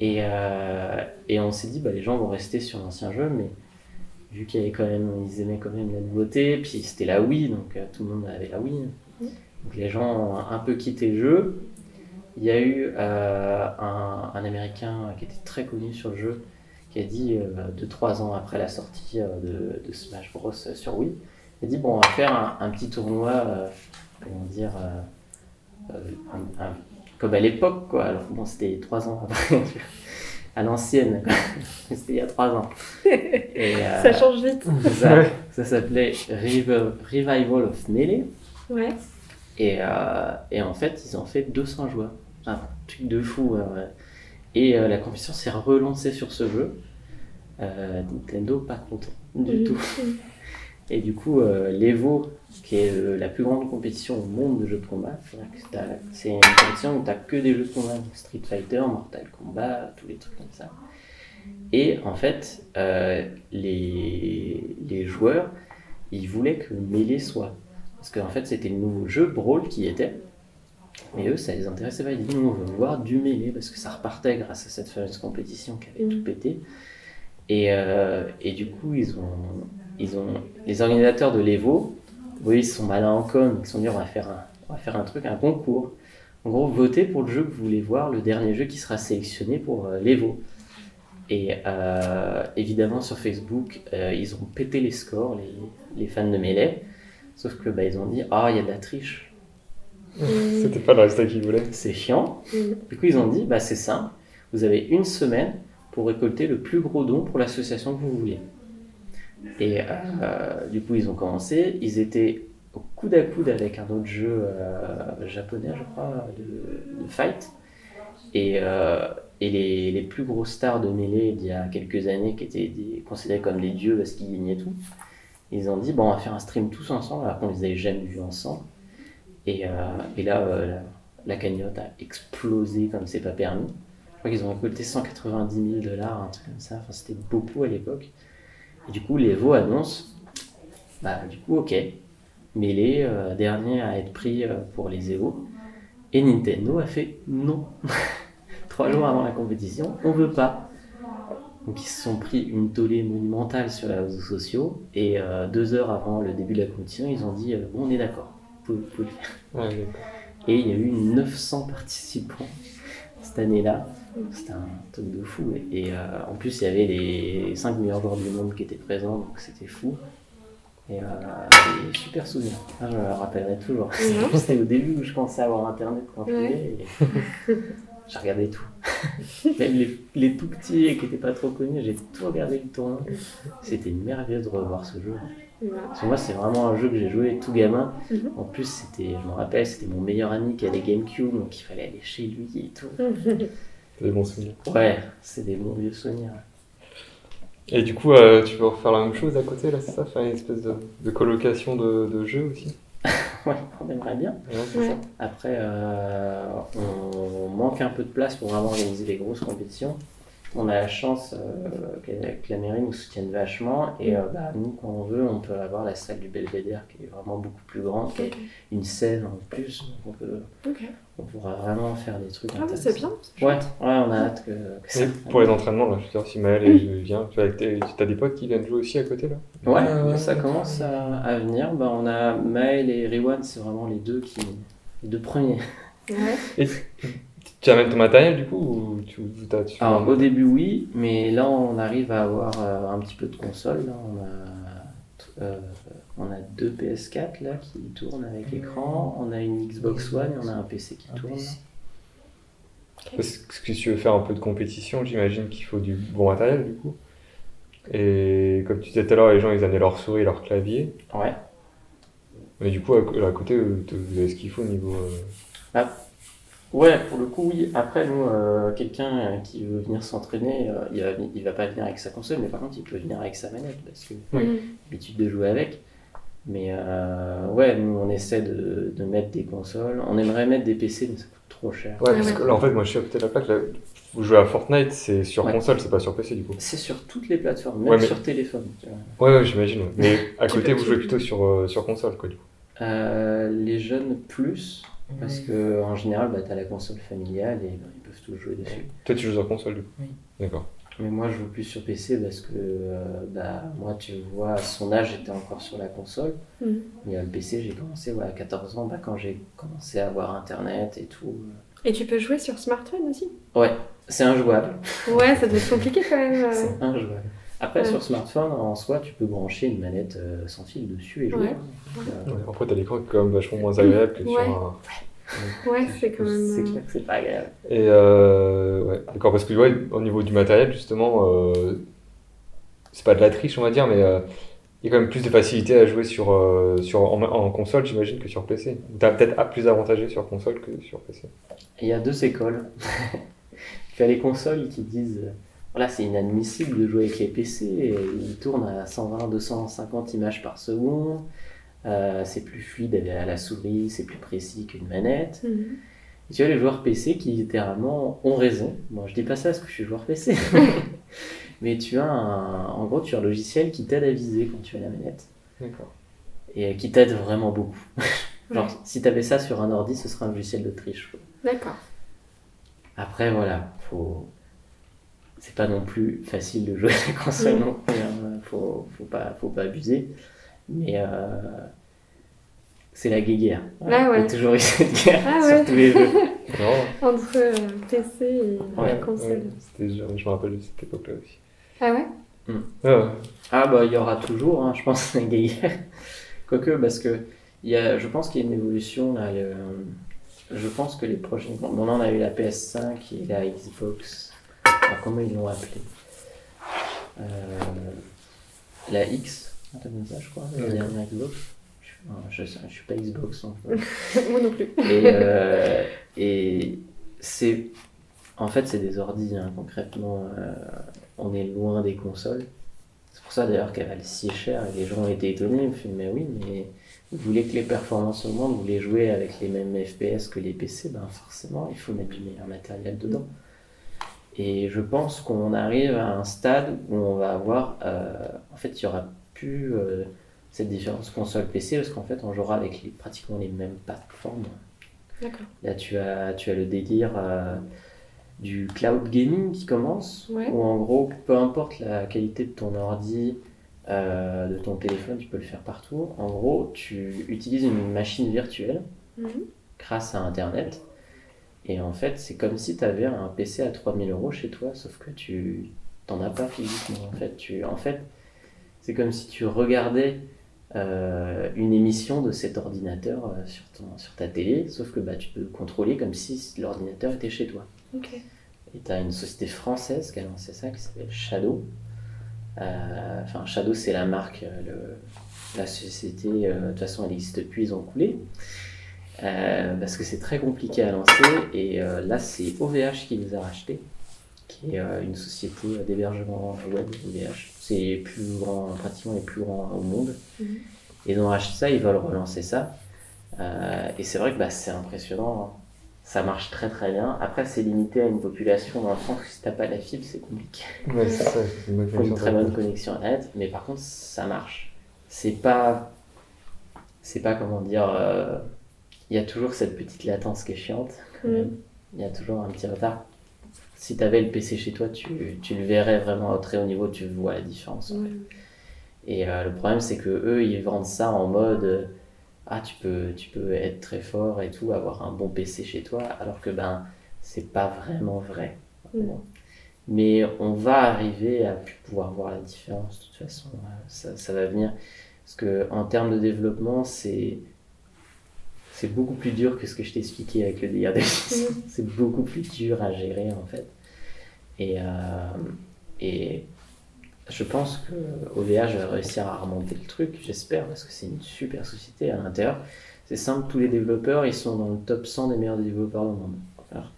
Et, euh, et on s'est dit, bah, les gens vont rester sur l'ancien jeu, mais vu qu'il y avait quand même, ils aimaient quand même la nouveauté, puis c'était la Wii, donc tout le monde avait la Wii. Mm. Donc les gens ont un peu quitté le jeu. Il y a eu euh, un, un Américain qui était très connu sur le jeu, qui a dit, 2-3 ans après la sortie euh, de, de Smash Bros sur Wii, il a dit, bon, on va faire un, un petit tournoi, euh, comment dire, euh, euh, un- un- comme à l'époque, quoi. Alors bon, c'était 3 ans après, [LAUGHS] à l'ancienne, [LAUGHS] c'était il y a 3 ans. Et, euh, [LAUGHS] Ça change vite. ça, s'appelait Revi- Revival of Melee. Ouais. Et, euh, et en fait, ils ont fait 200 joueurs. Un truc de fou. hein. Et euh, la compétition s'est relancée sur ce jeu. Euh, Nintendo, pas content du tout. Et du coup, euh, l'Evo, qui est euh, la plus grande compétition au monde de jeux de combat, c'est une compétition où tu que des jeux de combat, donc Street Fighter, Mortal Kombat, tous les trucs comme ça. Et en fait, euh, les, les joueurs, ils voulaient que Melee soit. Parce qu'en fait, c'était le nouveau jeu Brawl qui était. Mais eux, ça les intéressait pas. Ils disaient, nous, on veut voir du Melee parce que ça repartait grâce à cette fameuse compétition qui avait Mhm. tout pété. Et, euh, et du coup, ils ont, ils ont, les organisateurs de l'Evo, oui, ils sont malins en com, ils se sont dit, on va faire un, on va faire un truc, un concours. En gros, votez pour le jeu que vous voulez voir, le dernier jeu qui sera sélectionné pour euh, l'Evo. Et euh, évidemment, sur Facebook, ils ont pété les scores, les, les fans de Melee. Sauf que bah, ils ont dit, ah, il y a de la triche, C'était pas le résultat qu'ils voulaient. c'est chiant. Mhm. Du coup, ils ont dit, bah, c'est simple, vous avez une semaine pour récolter le plus gros don pour l'association que vous voulez. Et euh, du coup, ils ont commencé, ils étaient au coude à coude avec un autre jeu euh, japonais, je crois, de, de fight. Et, euh, et les, les plus gros stars de Melee d'il y a quelques années, qui étaient des- considérés comme des dieux parce qu'ils gagnaient tout, ils ont dit, bon, on va faire un stream tous ensemble, alors qu'on les avait jamais vus ensemble. Et, euh, et là, euh, la, cagnotte a explosé comme c'est pas permis. Je crois qu'ils ont récolté 190 000 dollars, un truc comme ça. Enfin, c'était beaucoup à l'époque. Et du coup, l'Evo annonce, bah, du coup, ok, Melee, euh, dernier à être pris pour les Evo. Et Nintendo a fait non. [LAUGHS] Trois jours avant la compétition, on veut pas. Donc ils se sont pris une tollée monumentale sur les réseaux sociaux. Et deux heures avant le début de la compétition, ils ont dit, bon, on est d'accord, vous pouvez, le faire. Et il y a eu 900 participants cette année-là. C'était un truc de fou. Et, et, euh, en plus, il y avait les 5 meilleurs joueurs du monde qui étaient présents, donc c'était fou. Et euh, super souvenirs. Ah, je me le rappellerai toujours. Mhm. [LAUGHS] C'était au début où je commençais à avoir internet quand je Ouais. voulais. et J'ai regardé tout. [LAUGHS] Même les, les tout petits qui n'étaient pas trop connus, j'ai tout regardé le tournoi. C'était une merveille de revoir ce jeu. Voilà. Parce que moi, c'est vraiment un jeu que j'ai joué tout gamin. Mhm. En plus, c'était, je me rappelle, c'était mon meilleur ami qui avait GameCube, donc il fallait aller chez lui et tout. [LAUGHS] C'est des bons souvenirs. Ouais, c'est des bons vieux souvenirs. Et du coup, euh, tu veux refaire la même chose à côté, là, c'est ça? Faire une espèce de, de colocation de, de jeux aussi? [LAUGHS] Ouais, on aimerait bien. Ouais, c'est Ouais. ça. Après, euh, on manque un peu de place pour vraiment organiser des grosses compétitions. On a la chance euh, qu'avec la mairie nous soutienne vachement et euh, bah, nous, quand on veut, on peut avoir la salle du Belvédère qui est vraiment beaucoup plus grande, qui a une scène en plus. donc On, peut, Ok. on pourra vraiment faire des trucs Ah ouais, c'est bien. c'est Ouais, on a hâte que, que ça. Et pour les entraînements, là, je veux dire, si Maël elle vient, tu as, t'as des potes qui viennent jouer aussi à côté, là? Ouais, Ouais, ouais, ça commence à, à venir. Bah, on a Maël et Riwan, c'est vraiment les deux qui, les deux premiers. Ouais. Tu amènes ton matériel, du coup, ou tu, tu Alors au début oui, mais là on arrive à avoir euh, un petit peu de console. Là. On, a, euh, on a deux PS4 là qui tournent avec écran, on a une Xbox One et on a un PC qui Un tourne. PC. Parce que si tu veux faire un peu de compétition, j'imagine qu'il faut du bon matériel, du coup. Et comme tu disais tout à l'heure, les gens ils amenaient leur souris, leur clavier. Ouais. Mais du coup, à, à côté, vous vous avez ce qu'il faut au niveau. euh, Ouais, pour le coup, oui. Après, nous, euh, quelqu'un euh, qui veut venir s'entraîner, euh, il, va, il va pas venir avec sa console, mais par contre, il peut venir avec sa manette parce que Oui. Mhm. l'habitude de jouer avec. Mais euh, ouais, nous, on essaie de, de mettre des consoles. On aimerait mettre des PC, mais ça coûte trop cher. Ouais, parce que là, en fait, moi je suis à côté de la plaque. Là, vous jouez à Fortnite, c'est sur Ouais. console, c'est pas sur PC du coup. C'est sur toutes les plateformes, même Ouais, mais- sur téléphone. tu vois. Ouais, ouais, j'imagine. Mais à [LAUGHS] côté, vous jouez plutôt sur, euh, sur console quoi du coup. Euh, les jeunes plus, parce que en général, bah, tu as la console familiale et bah, ils peuvent tous jouer dessus. Toi, tu joues sur console du coup Oui. D'accord. Mais moi, je joue plus sur PC parce que, euh, bah, moi, tu vois, à son âge, j'étais encore sur la console. Mhm. Mais euh, le PC, j'ai commencé ouais, à 14 ans, bah, quand j'ai commencé à avoir Internet et tout. Et tu peux jouer sur smartphone aussi? Ouais, c'est injouable. Ouais, ça doit être compliqué quand même. euh. [LAUGHS] C'est injouable. Après, Ouais. sur smartphone, en soi, tu peux brancher une manette euh, sans fil dessus et jouer. Ouais. euh, Ouais, Après, t'as l'écran qui est quand même vachement moins agréable que Ouais. sur un. Ouais, c'est quand même. c'est euh, clair que c'est pas agréable. Et euh, ouais, d'accord, parce que ouais, au niveau du matériel, justement, euh, c'est pas de la triche, on va dire, mais euh, il y a quand même plus de facilité à jouer sur, euh, sur, en, en console, j'imagine, que sur PC. T'as peut-être plus avantagé sur console que sur PC. Il y a deux écoles. [LAUGHS] tu as les consoles qui disent euh, voilà, c'est inadmissible de jouer avec les PC, ils tournent à 120, 250 images par seconde, euh, c'est plus fluide à la souris, c'est plus précis qu'une manette. mhm. Et tu as les joueurs PC qui littéralement ont raison. Bon, je dis pas ça parce que je suis joueur PC. [LAUGHS] [LAUGHS] Mais tu as un, en gros, tu as un logiciel qui t'aide à viser quand tu as la manette. D'accord. Et qui t'aide vraiment beaucoup. [LAUGHS] Genre, Ouais. si tu avais ça sur un ordi, ce serait un logiciel de triche. D'accord. Après, voilà, faut. C'est pas non plus facile de jouer à [LAUGHS] la console non plus. hein. Faut, faut, pas, faut pas abuser. Mais euh, c'est la guéguerre. Ah ouais. Il y a toujours eu cette guerre Ah sur ouais. tous les jeux. [LAUGHS] Non, Entre euh, PC et Ouais, console. ouais, c'était- je, me rappelle de cette époque-là aussi. Ah ouais? Ah ouais. Ah bah il y aura toujours, hein, je pense, [LAUGHS] la guéguerre. Quoique, parce que il y a, je pense qu'il y a une évolution là. le- je pense que les prochaines. Bon, on en a eu la PS5 et la Xbox. Alors, comment ils l'ont appelé Euh, La X, comme ça, je crois, la dernière Xbox. Je, ah, je, je suis pas Xbox. [LAUGHS] Moi non plus. et, euh, [LAUGHS] et c'est. En fait, c'est des ordi, hein, concrètement. euh, on est loin des consoles. C'est pour ça d'ailleurs qu'elle valent si cher et les gens ont été étonnés. Ils me font, mais oui, mais vous voulez que les performances augmentent, vous voulez jouer avec les mêmes FPS que les PC, ben forcément, il faut mettre du meilleur matériel dedans. Et je pense qu'on arrive à un stade où on va avoir. euh, en fait, il y aura plus euh, cette différence console-PC parce qu'en fait, on jouera avec les, pratiquement les mêmes plateformes. D'accord. Là, tu as, tu as le délire euh, du cloud gaming qui commence, Ouais. où en gros, peu importe la qualité de ton ordi, de ton téléphone, tu peux le faire partout. En gros, tu utilises une machine virtuelle Mhm. grâce à Internet. Et en fait, c'est comme si tu avais un PC à 3000 euros chez toi, sauf que tu t'en as pas physiquement. En fait, tu, en fait c'est comme si tu regardais euh, une émission de cet ordinateur euh, sur, ton, sur ta télé, sauf que bah, tu peux le contrôler comme si l'ordinateur était chez toi. Ok. Et tu as une société française qui a lancé ça qui s'appelle Shadow. Euh, Enfin, Shadow, c'est la marque. le- la société, de toute façon, elle n'existe plus, ils ont coulé. Euh, parce que c'est très compliqué à lancer. Et euh, là, c'est OVH qui les a rachetés, qui est euh, une société d'hébergement web, OVH. C'est les plus grands, pratiquement les plus grands au monde. Mhm. Ils ont racheté ça, ils veulent relancer ça. Euh, et c'est vrai que bah, c'est impressionnant. hein. Ça marche très très bien. Après, c'est limité à une population dans le sens où si t'as pas la fibre, c'est compliqué. Ouais, c'est ça, c'est une bonne Il faut une très bonne connexion Internet, mais par contre, ça marche. C'est pas. C'est pas comment dire. Il y a toujours cette petite latence qui est chiante. quand Mhm. même. Il y a toujours un petit retard. Si tu avais le PC chez toi, tu, tu le verrais vraiment au très haut niveau, tu vois la différence. Ouais. Et euh, le problème, c'est que eux, ils vendent ça en mode euh, ah tu peux tu peux être très fort et tout, avoir un bon PC chez toi, alors que ben c'est pas vraiment vrai. Mm. Mais on va arriver à pouvoir voir la différence de toute façon. euh, Ça, ça va venir parce que en termes de développement, c'est c'est beaucoup plus dur que ce que je t'ai expliqué avec le délire de. [LAUGHS] [LAUGHS] C'est beaucoup plus dur à gérer en fait. Et, euh, et je pense que OVH va réussir à remonter le truc, j'espère, parce que c'est une super société à l'intérieur. C'est simple, tous les développeurs, ils sont dans le top 100 des meilleurs développeurs du monde. Alors,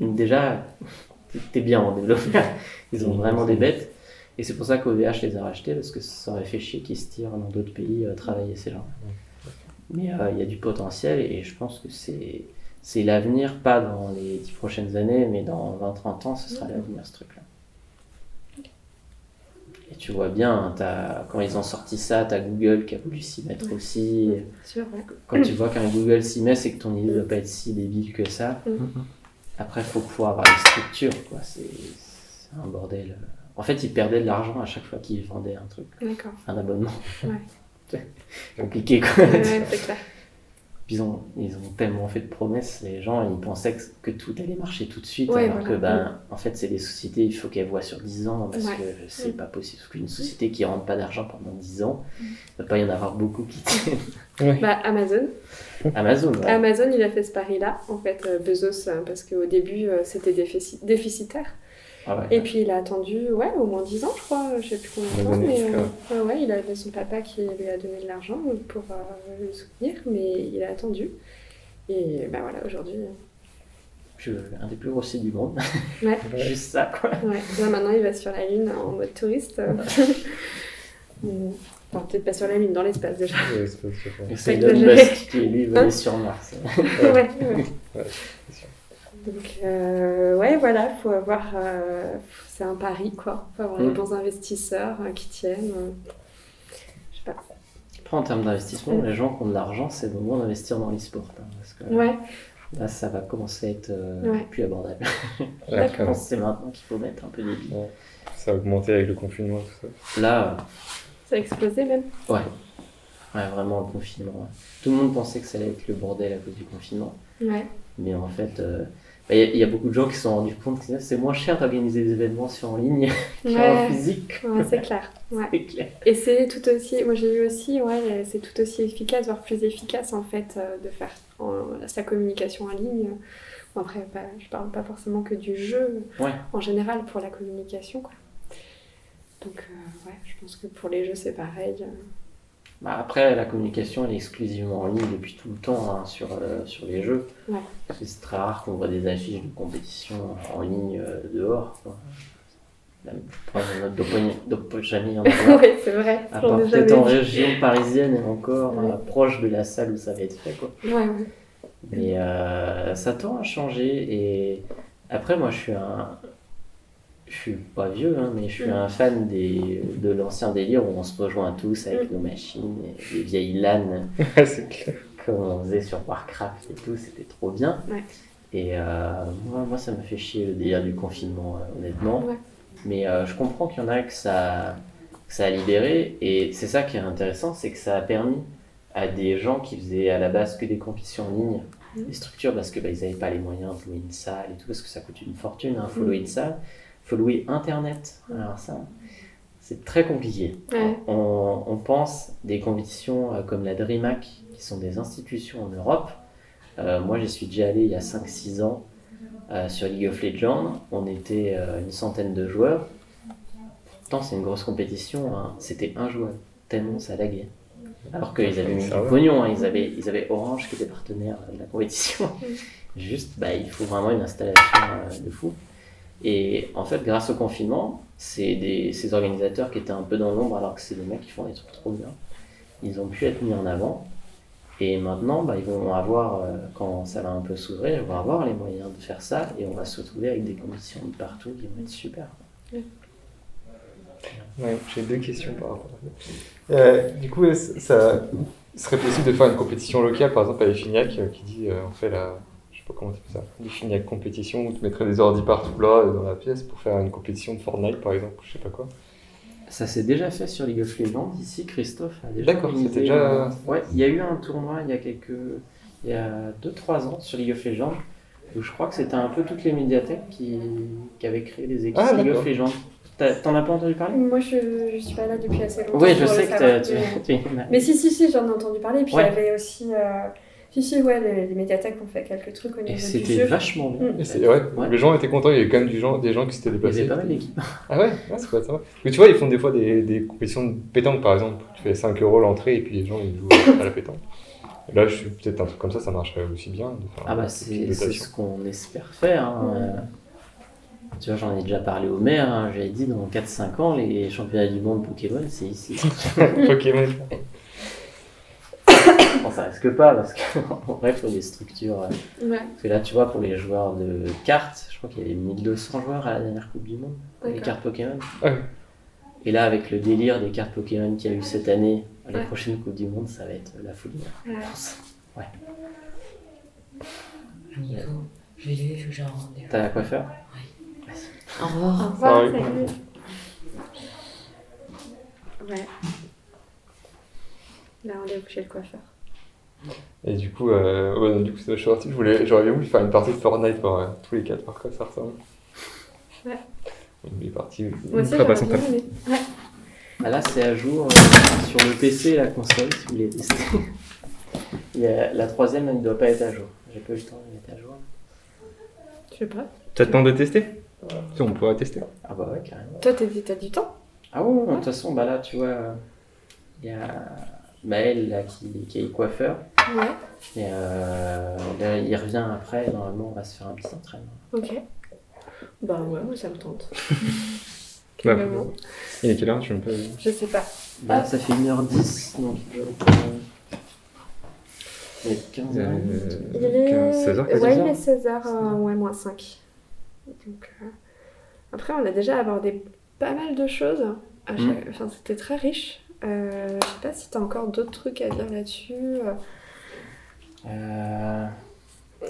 déjà, [LAUGHS] t'es- bien en développeur. Ils ont vraiment c'est des bêtes. Et c'est pour ça qu'OVH les a rachetés, parce que ça aurait fait chier qu'ils se tirent dans d'autres pays euh, travailler ces gens. Mais euh, il y a du potentiel et je pense que c'est c'est l'avenir, pas dans les 10 prochaines années, mais dans 20-30 ans, ce sera l'avenir ce truc-là. Et tu vois bien, hein, t'as- quand ils ont sorti ça, t'as Google qui a voulu s'y mettre aussi. Sûr, ouais. Quand tu vois qu'un Google s'y met, c'est que ton idée ne doit pas être si débile que ça. Mm. Après, il faut pouvoir avoir une structure, quoi. C'est un bordel. En fait, ils perdaient de l'argent à chaque fois qu'ils vendaient un truc, un abonnement. Ouais. Compliqué, quoi. Ouais, c'est clair. Puis Ils ont, ils ont tellement fait de promesses, les gens, ils pensaient que, que tout allait marcher tout de suite, Ouais, alors voilà. que, ben, en fait, c'est des sociétés, il faut qu'elles voient sur 10 ans, parce Ouais. que c'est Mm. pas possible. Parce qu'une société qui rentre pas d'argent pendant 10 ans, il ne va pas y en avoir beaucoup qui [LAUGHS] tiennent. Bah, Amazon. Amazon, ouais. Amazon, il a fait ce pari-là, en fait, euh, Bezos, euh, parce qu'au début, euh, c'était défici- déficitaire. Ah ouais. Et puis, il a attendu, ouais, au moins 10 ans, je crois, je sais plus combien de temps, mais euh, ouais, ouais, il avait son papa qui lui a donné de l'argent pour euh, le soutenir, mais il a attendu. Et bah voilà, aujourd'hui, euh, un des plus gros sites du monde. Ouais. [LAUGHS] Juste ça, quoi. ouais. Là, maintenant, il va sur la Lune en mode touriste. [LAUGHS] Enfin, peut-être pas sur la Lune, dans l'espace déjà. C'est Elon. Musk qui, lui, va Hein aller sur Mars. ouais, ouais. Ouais, c'est sûr. Donc, euh, ouais, voilà, faut avoir. euh, c'est un pari, quoi. Faut avoir les Mm. bons investisseurs euh, qui tiennent. je sais pas. Après, en termes d'investissement, les gens qui ont de l'argent, c'est le moment d'investir dans l'e-sport. hein, parce que Ouais, là, ça va commencer à être euh, Ouais. plus abordable. [LAUGHS] D'accord. Je pense que c'est maintenant qu'il faut mettre un peu des billes. Ça a augmenté avec le confinement, tout ça. Là, ça a explosé même. ouais. Ouais, vraiment, le confinement. ouais. Tout le monde pensait que ça allait être le bordel à cause du confinement. Ouais, Mais en fait, il y, a- il y a beaucoup de gens qui se sont rendus compte que c'est moins cher d'organiser des événements sur en ligne [LAUGHS] qu'en physique. ouais c'est clair. Ouais. [LAUGHS] C'est clair. Et c'est tout aussi, moi j'ai vu aussi, ouais, c'est tout aussi efficace, voire plus efficace en fait, euh, de faire en- sa communication en ligne. Bon, après, pas- je parle pas forcément que du jeu, en général pour la communication, quoi. Donc, euh, ouais, je pense que pour les jeux c'est pareil. euh. Bah, après, la communication, elle est exclusivement en ligne depuis tout le temps hein, sur, euh, sur les jeux. Ouais. C'est très rare qu'on voit des affiches de compétition en ligne euh, dehors. Quoi. Notre jamais en [LAUGHS] ouais, c'est vrai. À part peut-être en région parisienne et encore Ouais. euh, proche de la salle où ça va être fait. Quoi. Ouais. Mais euh, ça tend à changer. Et après, moi, je suis un. Je suis pas vieux, hein, mais je suis Mm. un fan des, de l'ancien délire où on se rejoint tous avec Mm. nos machines, et les vieilles LAN [LAUGHS] comme on faisait sur Warcraft et tout, c'était trop bien. Ouais. Et euh, moi, moi, ça me fait chier le délire du confinement, euh, honnêtement. Ouais. Mais euh, je comprends qu'il y en a que ça, que ça a libéré. Et c'est ça qui est intéressant, c'est que ça a permis à des gens qui faisaient à la base que des compétitions en ligne, Mhm. des structures, parce que bah, n'avaient pas les moyens de louer une salle et tout, parce que ça coûte une fortune. Il faut Mhm. louer une salle, faut louer Internet. Alors ça, c'est très compliqué. Ouais. On, on pense des compétitions euh, comme la DreamHack, qui sont des institutions en Europe. Euh, moi, j'y suis déjà allé il y a 5-6 ans euh, sur League of Legends. On était euh, une centaine de joueurs. Pourtant, c'est une grosse compétition. hein. C'était un joueur, tellement ça laguait. Alors qu'ils avaient mis du pognon, hein. ils, avaient, ils avaient Orange qui était partenaire de la compétition. [LAUGHS] Juste, bah, il faut vraiment une installation euh, de fou. Et en fait, grâce au confinement, des, ces organisateurs qui étaient un peu dans l'ombre alors que c'est des mecs qui font des trucs trop bien. Ils ont pu être mis en avant. Et maintenant, bah, ils vont avoir, euh, quand ça va un peu s'ouvrir, ils vont avoir les moyens de faire ça et on va se retrouver avec des conditions de partout qui vont être super. Ouais, j'ai deux questions par rapport à ça. Euh, du coup, ça serait possible de faire une compétition locale, par exemple à Effignac, euh, qui dit on fait la. Sais pas comment tu fais ça. L'Effignac compétition où tu mettrais des ordi partout là dans la pièce pour faire une compétition de Fortnite par exemple, je sais pas quoi. Ça s'est déjà fait sur League of Legends. Ici, Christophe a déjà D'accord, c'était déjà- un- Ouais, il y a eu un tournoi il y a quelques... Il y a 2-3 ans sur League of Legends où je crois que c'était un peu toutes les médiathèques qui, qui avaient créé des équipes Ah, League of Legends. T'en as pas entendu parler? Moi je, je suis pas là depuis assez longtemps. Oui, je sais que tu... mais- [LAUGHS] tu- Mais si, si, si, j'en ai entendu parler. Puis Ouais. il y avait aussi. euh, Si, si, ouais, les, les médiathèques ont fait quelques trucs au Et niveau du c'était vachement bien. Mm. Et ouais, Ouais. les gens étaient contents, il y avait quand même du gens, des gens qui s'étaient Il y déplacés. avait pas mal d'équipes. Ah ouais, ouais c'est pas ça. Mais tu vois, ils font des fois des, des compétitions de pétanque par exemple. Tu fais 5 euros l'entrée et puis les gens ils jouent à la pétanque. Et là, je suis peut-être un truc comme ça, ça marcherait aussi bien. de faire Ah bah c'est ce qu'on espère faire. hein. Tu vois, j'en ai déjà parlé au maire, hein. j'avais dit dans 4-5 ans, les championnats du monde Pokémon, c'est ici. [LAUGHS] [LAUGHS] Pokémon. Bon, ça risque pas, parce qu'en [LAUGHS] vrai, il faut des structures. euh, Ouais, Parce que là, tu vois, pour les joueurs de cartes, je crois qu'il y avait 1200 joueurs à la dernière Coupe du Monde, les cartes Pokémon. Ah ouais. Et là, avec le délire des cartes Pokémon qu'il y a eu cette année, à la Ouais. prochaine Coupe du Monde, ça va être la folie. hein, Ouais. je pense. Nico, je vais j'ai un rendez-vous. T'as quoi faire? Au revoir. Au revoir, salut. Ouais. Là, on est chez le coiffeur. Et du coup, euh, ouais, du coup, c'est je voulais, j'aurais bien voulu faire une partie de Fortnite pour euh, tous les quatre, par quoi ça ressemble. Ouais. Il est parti. Moi aussi, j'aurais passant bien aimé. Ouais. Ah là, c'est à jour euh, sur le PC et la console, si vous voulez tester. [LAUGHS] Il y a- la troisième, elle ne doit pas être à jour. J'ai pas eu le temps de la mettre à jour. Je sais pas. T'as le temps de tester Si, on pourrait tester. Ah bah ouais, carrément. Toi, t'as du temps? Ah ouais, ouais, de toute façon, bah là, tu vois, euh, il y a Maël là, qui, qui est coiffeur. Ouais. Et euh, là, il revient après, normalement, on va se faire un petit entraînement. Ok. Bah ouais, moi, ça me tente. [LAUGHS] Ouais. Carrément. Il est quelle heure Je ne Je sais pas. Bah, ça fait 1h10, donc euh, il est 15 pas. h Il est... 16h, Ouais, 14h. il est 16h, ouais, moins 5. Donc, euh, Après, on a déjà abordé pas mal de choses. Mm. chaque- Enfin, c'était très riche. Euh, je sais pas si t'as encore d'autres trucs à dire là-dessus. euh. Euh...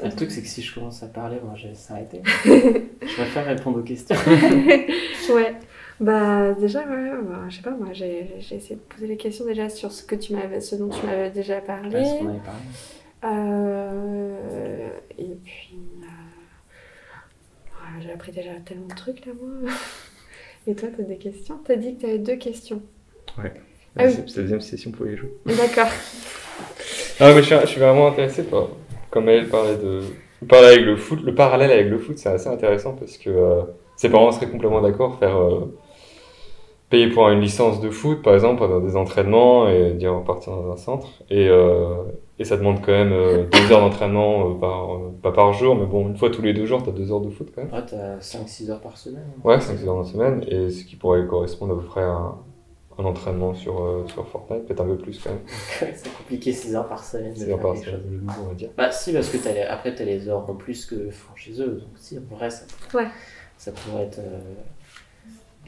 Le truc, c'est que si je commence à parler, moi, je vais s'arrêter. [LAUGHS] je préfère répondre aux questions. [LAUGHS] Ouais. Bah déjà, ouais, bah, je sais pas, moi j'ai essayé de poser les questions déjà sur ce que tu m'avais, ce dont tu m'avais déjà parlé. Ouais, ce qu'on avait parlé. Euh, et puis, euh, ouais, j'ai appris déjà tellement de trucs là, moi. [LAUGHS] Et toi, t'as des questions? T'as dit que t'avais deux questions. Ah oui. C'est la deuxième session pour les jeux. D'accord. [LAUGHS] Ah, mais je suis, je suis vraiment intéressé par, comme elle parlait de. Parler avec le foot, le parallèle avec le foot, c'est assez intéressant parce que euh, ses parents seraient complètement d'accord faire euh, payer pour une licence de foot, par exemple, dans des entraînements et dire repartir dans un centre. Et, euh, et ça demande quand même euh, deux heures d'entraînement, euh, par, euh, pas par jour, mais bon, une fois tous les deux jours, t'as deux heures de foot quand même. Ouais, t'as 5-6 heures par semaine. hein. Ouais, 5 heures dans la semaine, et ce qui pourrait correspondre à peu près à un, un entraînement sur, euh, sur Fortnite, peut-être un peu plus quand même. [LAUGHS] c'est compliqué 6 heures par semaine. de 6 heures par semaine, on va dire. Bah si, parce que les... après t'as les heures en plus que font chez eux, donc si, en vrai, ça, Ouais. ça pourrait être... Euh...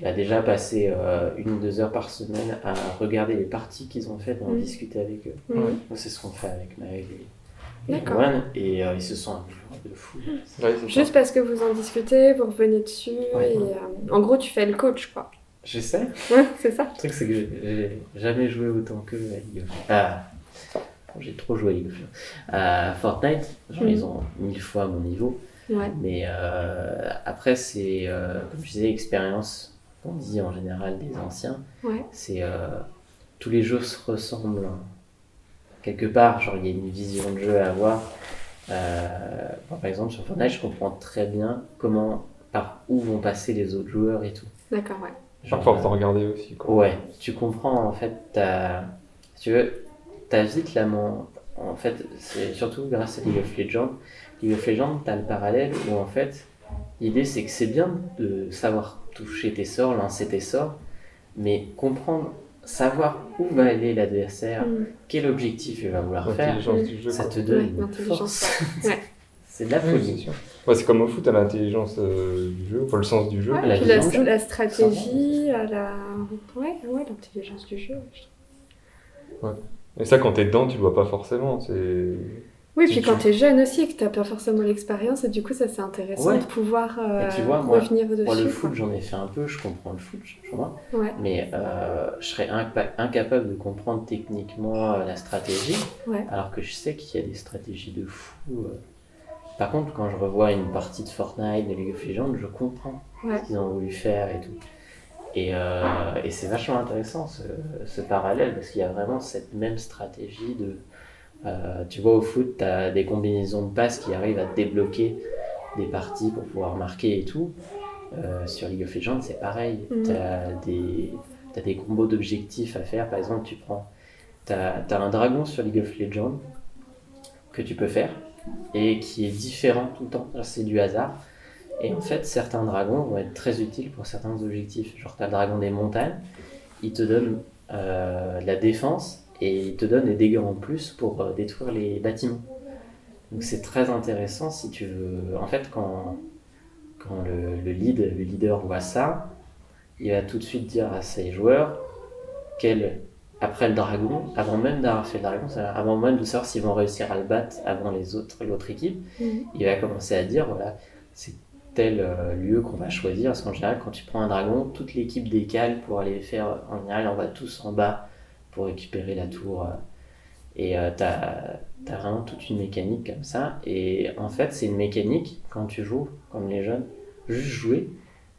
Là, déjà passer euh, une ou deux heures par semaine à regarder les parties qu'ils ont faites, et en Mm. discuter avec eux. Donc, C'est ce qu'on fait avec Maël et, et D'accord. Rowan, et euh, ils se sont de fou. Ouais, ça. Juste parce que vous en discutez, vous revenez dessus. Ouais. Et, euh, en gros, tu fais le coach, quoi. J'essaie. Ouais, c'est ça. Le truc, c'est que j'ai jamais joué autant que à League of Ah, j'ai trop joué à League of Legends. À Fortnite, genre, Mhm. ils ont mille fois mon niveau. Ouais. Mais euh, après, c'est, euh, comme je disais, expérience qu'on dit en général des anciens. Ouais. C'est euh, tous les jeux se ressemblent hein. quelque part. Genre, il y a une vision de jeu à avoir. Bon, par exemple, sur Fortnite, je comprends très bien comment, par où vont passer les autres joueurs et tout. D'accord, ouais. Genre, Parfois, euh, t'en regarder aussi. Quoi. Ouais, tu comprends en fait, t'as, si tu veux, t'as vite la man- En fait, c'est surtout grâce à League of Legends. League of Legends, t'as le parallèle où en fait, l'idée c'est que c'est bien de savoir toucher tes sorts, lancer tes sorts, mais comprendre, savoir où va aller l'adversaire, Mhm. quel objectif il va vouloir faire, L'intelligence du jeu. ça te donne Ouais, une force. ouais. [LAUGHS] c'est de la folie. Ouais, c'est comme au foot, à l'intelligence euh, du jeu, enfin, le sens du jeu. Ouais, la la, stratégie, à la... Ouais, ouais, l'intelligence du jeu. je trouve. Et ça, quand t'es dedans, tu le vois pas forcément. C'est. Oui, puis tu- quand t'es jeune aussi, que t'as pas forcément l'expérience, et du coup, ça c'est intéressant Ouais. de pouvoir euh, Et tu vois, moi- revenir dessus. Moi, le foot, j'en ai fait un peu, je comprends le foot, je vois. Ouais, Mais euh, je serais inca- incapable de comprendre techniquement euh, la stratégie, ouais. alors que je sais qu'il y a des stratégies de fou. euh. Par contre, quand je revois une partie de Fortnite, de League of Legends, je comprends Ouais. ce qu'ils ont voulu faire et tout. Et, euh, et c'est vachement intéressant ce, ce parallèle, parce qu'il y a vraiment cette même stratégie de, Euh, tu vois, au foot, tu as des combinaisons de passes qui arrivent à te débloquer des parties pour pouvoir marquer et tout. Euh, sur League of Legends, c'est pareil. Mhm. Tu as des, t'as des combos d'objectifs à faire. Par exemple, tu prends. Tu as, un dragon sur League of Legends que tu peux faire et qui est différent tout le temps. C'est du hasard. Et en fait, certains dragons vont être très utiles pour certains objectifs. Genre, tu as le dragon des montagnes, il te donne euh, de la défense et il te donne des dégâts en plus pour euh, détruire les bâtiments. Donc c'est très intéressant si tu veux. En fait, quand, le lead, le leader voit ça, il va tout de suite dire à ses joueurs quel, après le dragon, avant même d'avoir fait le dragon, avant même de savoir s'ils vont réussir à le battre avant les autres, l'autre équipe, Mhm. il va commencer à dire voilà, c'est tel euh, lieu qu'on va choisir. Parce qu'en général, quand tu prends un dragon, toute l'équipe décale pour aller faire. En général, on va tous en bas pour récupérer la tour. euh, et euh, t'as as vraiment toute une mécanique comme ça. Et en fait, c'est une mécanique, quand tu joues, comme les jeunes, juste jouer,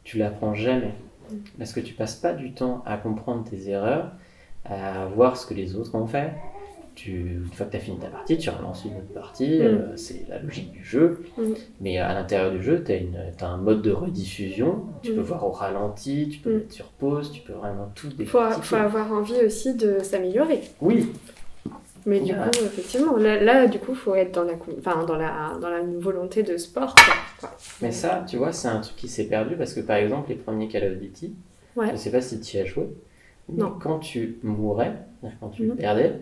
tu l'apprends jamais. Parce que tu passes pas du temps à comprendre tes erreurs, à voir ce que les autres ont fait. Tu, une fois que tu as fini ta partie, tu relances une autre partie, Mm. euh, c'est la logique du jeu. Mm. Mais à l'intérieur du jeu, tu as, un mode de rediffusion, tu Mm. peux voir au ralenti, tu peux Mm. mettre sur pause, tu peux vraiment tout Faut, décortiquer. faut avoir envie aussi de s'améliorer. Oui, Mais du Ouais. coup, effectivement, là, là, du coup, faut être dans la, enfin, dans la, dans la volonté de sport. quoi. mais ça, tu vois, c'est un truc qui s'est perdu parce que par exemple, les premiers Call of Duty, Ouais. je sais pas si tu y as joué, Non. quand tu mourais, quand tu perdais,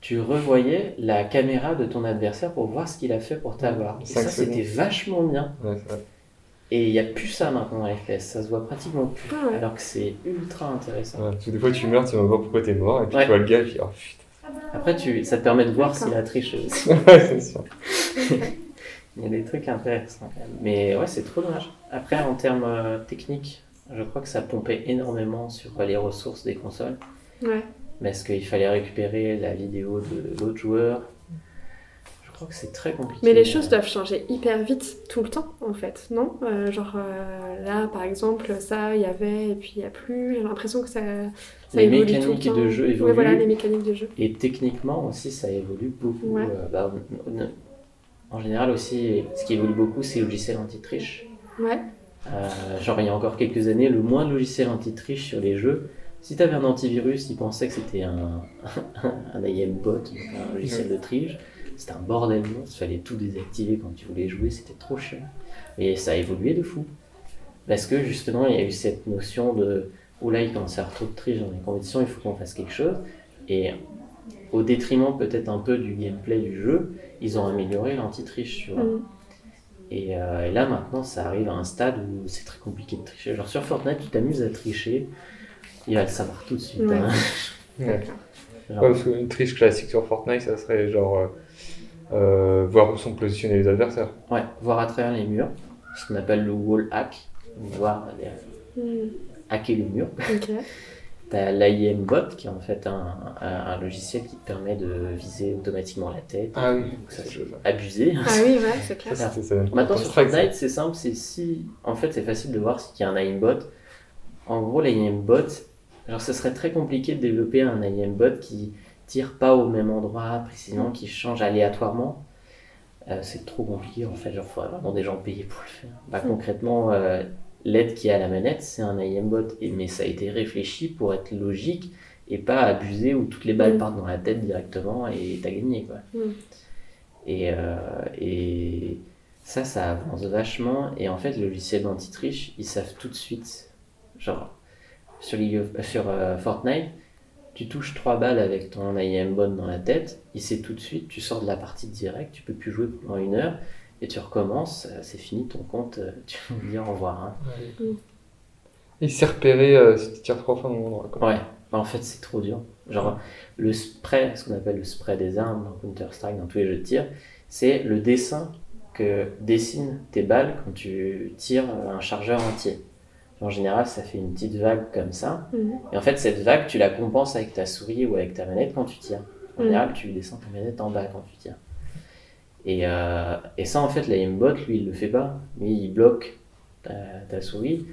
tu revoyais la caméra de ton adversaire pour voir ce qu'il a fait pour t'avoir. Et ça, c'était vachement bien. Ouais. Et il n'y a plus ça maintenant dans FPS, ça se voit pratiquement plus. Ah ouais. Alors que c'est ultra intéressant. Ouais, parce que des fois, tu meurs, tu même pas pourquoi t'es mort, et puis Ouais. tu vois le gars, et puis oh putain. Après, tu, ça te permet de voir s'il a triché aussi. [LAUGHS] ouais, c'est sûr. Il y a des trucs intéressants quand même. Mais ouais, c'est trop dommage. Après, en termes euh, techniques, je crois que ça pompait énormément sur les ressources des consoles. Ouais. Parce qu'il fallait récupérer la vidéo de l'autre joueur? Je crois que c'est très compliqué. Mais les choses doivent changer hyper vite tout le temps, en fait, non? Euh, Genre euh, là, par exemple, ça, il y avait, et puis il n'y a plus. J'ai l'impression que ça, ça Les évolue tout mécaniques le temps. de jeu Ouais, évoluent. voilà, les mécaniques de jeu. Et techniquement aussi, ça évolue beaucoup. Ouais. Euh, bah, en général aussi, ce qui évolue beaucoup, c'est le logiciel anti-triche. Ouais. Euh, genre, il y a encore quelques années, le moins de logiciels anti-triche sur les jeux, si tu avais un antivirus, ils pensaient que c'était un, [LAUGHS] un IM bot, un logiciel de triche. C'était un bordel monstre, il fallait tout désactiver quand tu voulais jouer, c'était trop chiant. Et ça a évolué de fou. Parce que justement, il y a eu cette notion de oh là, il commence à avoir trop de triche dans les compétitions, il faut qu'on fasse quelque chose. Et au détriment peut-être un peu du gameplay du jeu, ils ont amélioré l'anti-triche, tu vois. Mm. Et, euh, et là maintenant ça arrive à un stade où c'est très compliqué de tricher. Genre sur Fortnite tu t'amuses à tricher, il va le savoir tout de suite. Ouais. hein. Ouais. Genre, Ouais, parce qu'une triche classique sur Fortnite, ça serait genre euh, euh, voir où sont positionnés les adversaires. ouais, voir à travers les murs, ce qu'on appelle le wall hack, voir les- Mm. hacker les murs. Ok. [LAUGHS] T'as l'IM bot qui est en fait un, un, un logiciel qui te permet de viser automatiquement la tête. Ah oui, ça c'est abusé. Ah oui, ouais, c'est clair. Ça. Maintenant sur Fortnite, c'est simple, c'est si. En fait, c'est facile de voir s'il y a un aimbot. En gros, l'aimbot, genre, ce serait très compliqué de développer un aimbot qui tire pas au même endroit précisément, qui change aléatoirement. Euh, c'est trop compliqué en fait, genre, faudrait vraiment des gens payés pour le faire. Bah, Mm. concrètement, euh, l'aide qui est à la manette, c'est un aimbot, et, mais ça a été réfléchi pour être logique et pas abuser où toutes les balles Mm. partent dans la tête directement et t'as gagné quoi. Mm. Et, euh, et ça, ça avance vachement. Et en fait, le logiciel d'anti-triche, ils savent tout de suite. Genre, sur, League of- euh, sur euh, Fortnite, tu touches trois balles avec ton aimbot dans la tête, il sait tout de suite, tu sors de la partie direct, tu peux plus jouer pendant une heure, et tu recommences, euh, c'est fini ton compte, euh, tu [LAUGHS] vas me dire au revoir. hein. Il s'est repéré euh, si tu tires trois fois endroit. quoi. Ouais, bah, en fait, c'est trop dur. Genre, le spray, ce qu'on appelle le spray des armes dans Counter-Strike, dans tous les jeux de tir, c'est le dessin que dessinent tes balles quand tu tires un chargeur entier. En général, ça fait une petite vague comme ça. Mhm. Et en fait, cette vague, tu la compenses avec ta souris ou avec ta manette quand tu tires. En Mhm. général, tu descends ta manette en bas quand tu tires. Et, euh, et ça, en fait, l'aimbot, lui, il le fait pas. Lui, il bloque ta, ta souris.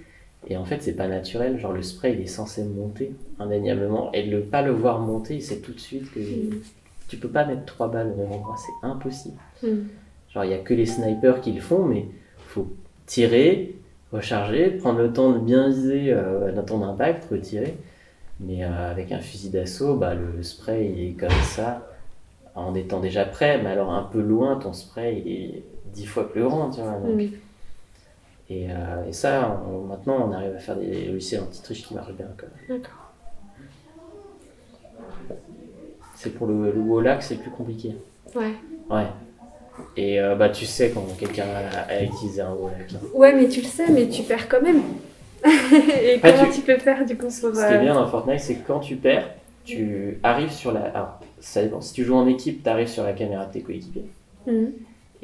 Et en fait, c'est pas naturel. Genre, le spray, il est censé monter indéniablement. Et de ne pas le voir monter, il sait tout de suite que Mhm. tu peux pas mettre trois balles au même endroit, c'est impossible. Mm. Genre, il y a que les snipers qui le font, mais faut tirer, recharger, prendre le temps de bien viser euh, dans ton impact, retirer. Mais euh, avec un fusil d'assaut, bah, le spray il est comme ça, en étant déjà prêt, mais alors un peu loin, ton spray il est dix fois plus grand, tu vois. donc. Et, euh, et ça, on- maintenant, on arrive à faire des logiciels anti-triche qui marchent bien. Quand même. D'accord. C'est pour le, le WOLAC, c'est plus compliqué. Ouais. Ouais. Et euh, bah, tu sais quand quelqu'un a, a utilisé un WOLAC. hein. Ouais, mais tu le sais, mais tu perds quand même. [LAUGHS] Et comment tu- tu... peux faire du coup pour. Ce qui est euh, bien dans Fortnite, c'est que quand tu perds, tu arrives sur la. Alors, ça dépend. Si tu joues en équipe, tu arrives sur la caméra de tes coéquipiers. mhm.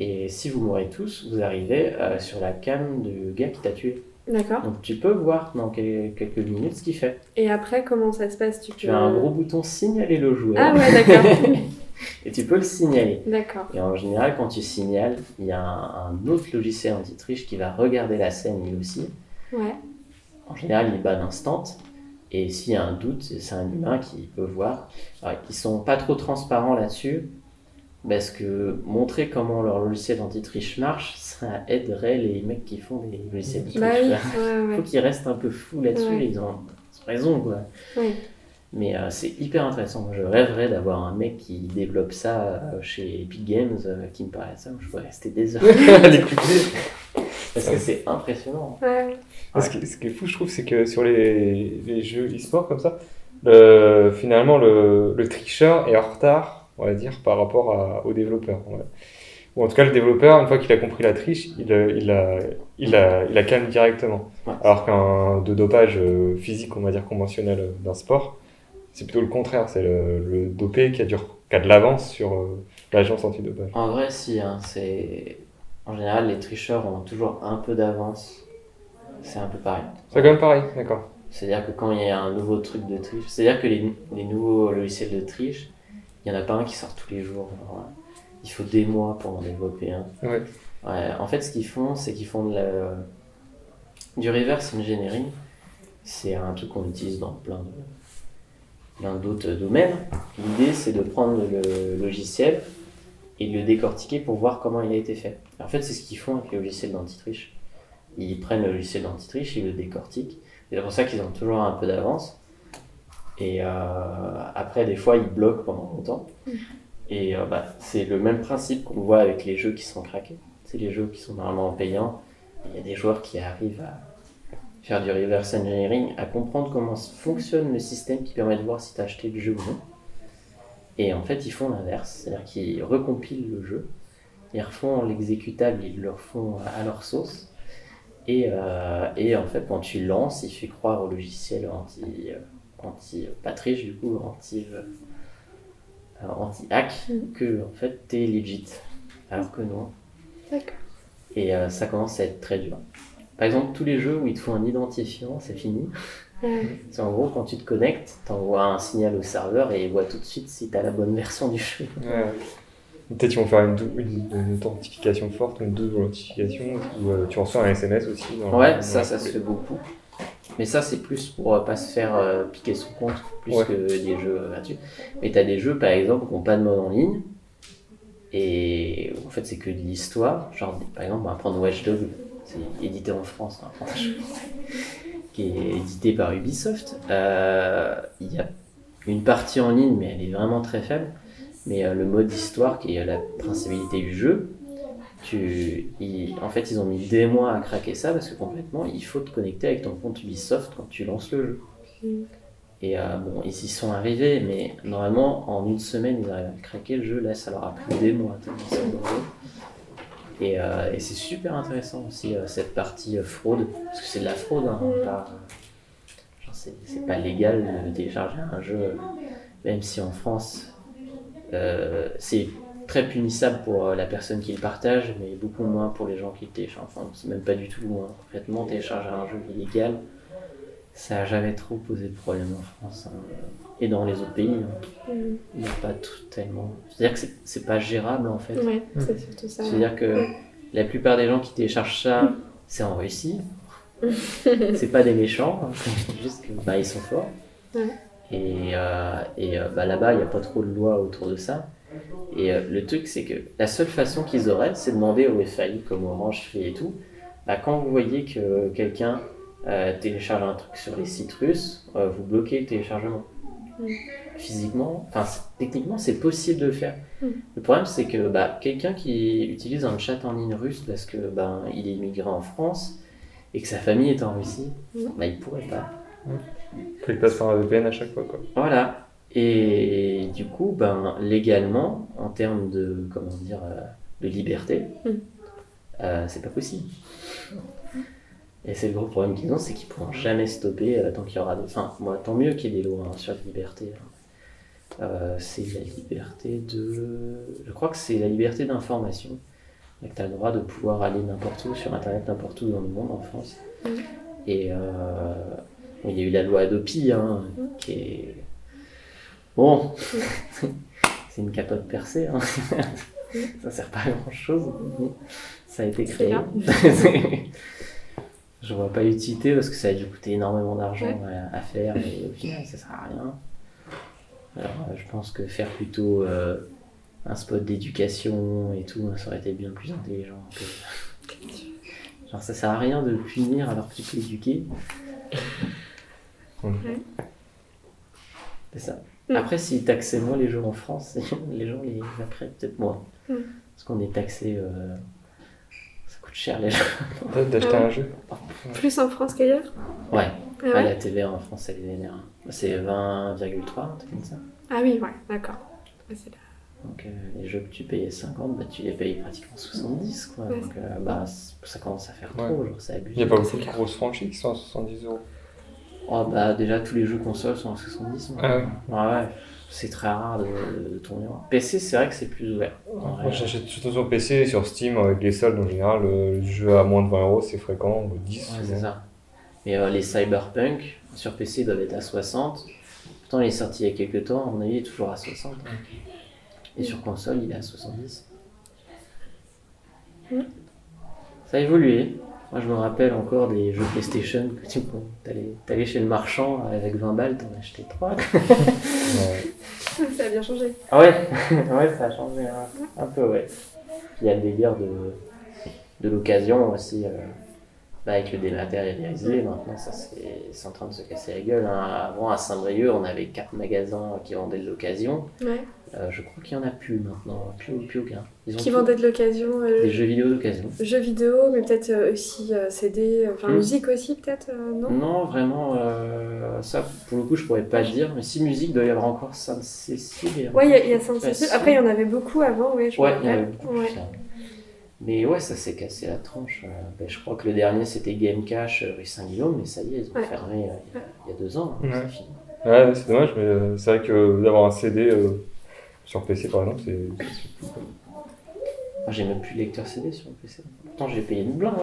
Et si vous mourrez tous, vous arrivez euh, sur la cam du gars qui t'a tué. D'accord. Donc tu peux voir dans quel- quelques minutes ce qu'il fait. Et après, comment ça se passe? Tu, Tu peux- as un gros bouton signaler le joueur. Ah ouais, d'accord. [LAUGHS] Et tu peux le signaler. d'accord. Et en général, quand tu signales, il y a un, un autre logiciel anti-triche qui va regarder la scène lui aussi. Ouais. En général, il banne instant. Et s'il y a un doute, c'est un humain qui peut voir. Alors, ils sont pas trop transparents là-dessus. Parce que montrer comment leur logiciel anti-triche marche, ça aiderait les mecs qui font des logiciels de triche. Bah oui, quoi. ouais, Il ouais. faut qu'ils restent un peu fous là-dessus. Ouais. Ils, ont, raison, quoi. Oui. Mais euh, c'est hyper intéressant. Moi, je rêverais d'avoir un mec qui développe ça euh, chez Epic Games, euh, qui me parlait de ça. Je pourrais rester des heures. [LAUGHS] L'écouter. parce que c'est impressionnant. Ouais. Ce, qui, ce qui est fou, je trouve, c'est que sur les, les jeux e-sport comme ça, le- finalement, le, le tricheur est en retard, on va dire, par rapport à- au développeur. ouais. Ou en tout cas, le développeur, une fois qu'il a compris la triche, il, euh, il, la, il, la, il la calme directement. Ouais. Alors qu'un de dopage euh, physique, on va dire conventionnel euh, d'un sport, c'est plutôt le contraire. C'est le, le dopé qui a, du, qui a de l'avance sur euh, l'agence antidopage. En vrai, si. hein, c'est... En général, les tricheurs ont toujours un peu d'avance. C'est un peu pareil. C'est quand même pareil, d'accord. C'est-à-dire que quand il y a un nouveau truc de triche, c'est-à-dire que les, les nouveaux logiciels de triche, il n'y en a pas un qui sort tous les jours. euh, il faut des mois pour en développer un. Ouais. Ouais, en fait, ce qu'ils font, c'est qu'ils font de la- du reverse engineering. C'est un truc qu'on utilise dans plein de plein d'autres domaines. L'idée, c'est de prendre le logiciel et de le décortiquer pour voir comment il a été fait. En fait, c'est ce qu'ils font avec les logiciels d'antitriche. Ils prennent le logiciel d'antitriche, ils le décortiquent. C'est pour ça qu'ils ont toujours un peu d'avance. Et euh, après, des fois, ils bloquent pendant longtemps. Et euh, bah, c'est le même principe qu'on voit avec les jeux qui sont craqués. C'est les jeux qui sont normalement payants. Il y a des joueurs qui arrivent à faire du reverse engineering, à comprendre comment fonctionne le système qui permet de voir si tu as acheté le jeu ou non. Et en fait, ils font l'inverse, c'est-à-dire qu'ils recompilent le jeu, ils refont l'exécutable, ils le refont à leur sauce. Et, euh, et en fait, quand tu lances, il fait croire au logiciel anti, euh, anti pas triche, du coup, anti, euh, anti-hack, Mhm. que en fait, t'es legit. Alors que non. D'accord. Et euh, ça commence à être très dur. Par exemple, tous les jeux où il te faut un identifiant, c'est fini. Ouais. [LAUGHS] C'est en gros, quand tu te connectes, t'envoies un signal au serveur et il voit tout de suite si t'as la bonne version du jeu. Ouais. Peut-être qu'ils vont faire une, dou- une, une authentification forte, une double authentification, ou euh, tu reçois un SMS aussi. dans- Ouais, ça, ça se fait beaucoup. Mais ça, c'est plus pour euh, pas se faire euh, piquer son compte, plus Ouais. que des jeux gratuits. Mais t'as des jeux, par exemple, qui n'ont pas de mode en ligne. Et en fait, c'est que de l'histoire. Genre, par exemple, on va prendre Watchdog, c'est édité en France, hein, [LAUGHS] qui est édité par Ubisoft. Euh, Il y a une partie en ligne, mais elle est vraiment très faible. Mais euh, le mode histoire, qui est la principalité du jeu, tu, ils- en fait, ils ont mis des mois à craquer ça parce que complètement, il faut te connecter avec ton compte Ubisoft quand tu lances le jeu. Mm. Et euh, bon, ils y sont arrivés, mais normalement, en une semaine, ils arrivent à craquer le jeu. Là, ça leur a pris des mois. Et, euh, et c'est super intéressant aussi, euh, cette partie fraude, parce que c'est de la fraude, hein, Mm. pas- genre, c'est c'est pas légal de télécharger un jeu, même si en France, c'est très punissable pour euh, la personne qui le partage, mais beaucoup moins pour les gens qui le téléchargent. Enfin, c'est même pas du tout loin. Concrètement, télécharger un jeu illégal, ça a jamais trop posé de problème en France. hein. Et dans les autres pays, hein. Mm. il n'y a pas tout tellement. C'est-à-dire que c'est- pas gérable en fait. Ouais, c'est surtout ça. C'est-à-dire que la plupart des gens qui téléchargent ça, c'est en Russie. [LAUGHS] c'est pas des méchants, hein. [LAUGHS] c'est juste que bah, ils sont forts. Ouais. Et, euh, et euh, bah, là-bas, il n'y a pas trop de loi autour de ça. Et euh, le truc, c'est que la seule façon qu'ils auraient, c'est de demander au FAI, comme Orange fait et tout, bah, quand vous voyez que quelqu'un euh, télécharge un truc sur les sites russes, vous bloquez le téléchargement. Mm. Physiquement, enfin techniquement, c'est possible de le faire. Mm. Le problème, c'est que bah, quelqu'un qui utilise un chat en ligne russe parce que ben il est immigré en France et que sa famille est en Russie, Mm. bah, il pourrait pas. Faut qu'il passe par un VPN à chaque fois, quoi. Voilà. Et du coup, ben, légalement, en termes de, comment dire, euh, de liberté, Mm. euh, c'est pas possible. Et c'est le gros problème qu'ils ont, c'est qu'ils pourront jamais stopper euh, tant qu'il y aura des... Enfin, moi, tant mieux qu'il y ait des lois hein, sur la liberté. hein. Euh, c'est la liberté de... Je crois que c'est la liberté d'information. Donc, tu as le droit de pouvoir aller n'importe où, sur Internet, n'importe où dans le monde, en France. Mhm. Et euh, il y a eu la loi Adopi, hein, qui est... Bon, [LAUGHS] c'est une capote percée, hein. [LAUGHS] ça sert pas à grand chose. Ça a été créé. [LAUGHS] Je vois pas l'utilité parce que ça a dû coûter énormément d'argent Ouais. à, faire et au final ça sert à rien. Alors euh, je pense que faire plutôt euh, un spot d'éducation et tout, ça aurait été bien plus intelligent. que- Genre ça sert à rien de punir alors que tu peux éduquer. Ouais. C'est ça. Mm. Après, s'ils taxaient moins les jeux en France, [LAUGHS] les gens les apprennent peut-être moins. Mm. Parce qu'on est taxé. euh, Ça coûte cher les jeux. Peut-être d'acheter Ah ouais. un jeu. Plus en France qu'ailleurs? Ouais. Ah Ah, ouais la TVA en France, elle est vénère. C'est 20,3, un truc comme ça. Ah oui, ouais, d'accord. Ouais, c'est là. Donc euh, les jeux que tu payais 50, bah, tu les payes pratiquement 70. Quoi. Ouais. Donc euh, bah, ça commence à faire Ouais. trop, genre c'est abusé. Il n'y a pas beaucoup de grosses franchises qui sont à 70 euros. Oh, bah, déjà, tous les jeux consoles sont à 70. Ah ouais. ouais. C'est très rare de, de tourner. en- PC, c'est vrai que c'est plus ouvert. En vrai. Moi, j'achète surtout sur PC et sur Steam avec les soldes en général. Le jeu à moins de 20 euros, c'est fréquent, ou 10. Ouais, c'est ça. Mais euh, les Cyberpunk, sur PC, doivent être à 60. Pourtant, il est sorti il y a quelques temps, à mon avis, il est toujours à 60. hein. Et sur console, il est à 70. Mm. Ça a évolué. Moi, je me rappelle encore des jeux PlayStation que tu bon, t'allais, chez le marchand avec 20 balles, t'en achetais 3. [LAUGHS] Ouais. [LAUGHS] Ça a bien changé. Ah ouais, [LAUGHS] ouais, ça a changé un, un peu, ouais. Puis il y a le délire de, de l'occasion aussi, euh, bah, avec le dématérialisé, maintenant ça c'est c'est en train de se casser la gueule. hein. Avant à Saint-Brieuc, on avait quatre magasins qui vendaient de l'occasion. Ouais. Euh, je crois qu'il n'y en a plus maintenant, plus, plus aucun. Ils ont Qui tous vendait de l'occasion euh, des jeux vidéo d'occasion. Jeux vidéo, mais peut-être euh, aussi euh, CD, enfin Mm. musique aussi peut-être, euh, non? Non, vraiment, euh, ça pour le coup je pourrais pas dire, mais si musique, il doit y avoir encore Sainte-Cécile. Ouais, il y a, il y a Sainte-Cécile. Après, il y en avait beaucoup avant, ouais, je Ouais, il y en avait beaucoup plus. Hein. Mais ouais, ça s'est cassé la tronche. ben, je crois que le dernier c'était Game Cash rue Saint-Guillaume, mais ça y est, ils ont Ouais. fermé il y a- il y, a deux ans. hein, Ouais. c'est. Ouais, dommage, mais c'est vrai que d'avoir un CD euh, sur PC par exemple, c'est. J'ai même plus de lecteur CD sur le PC. Pourtant j'ai payé une blanc,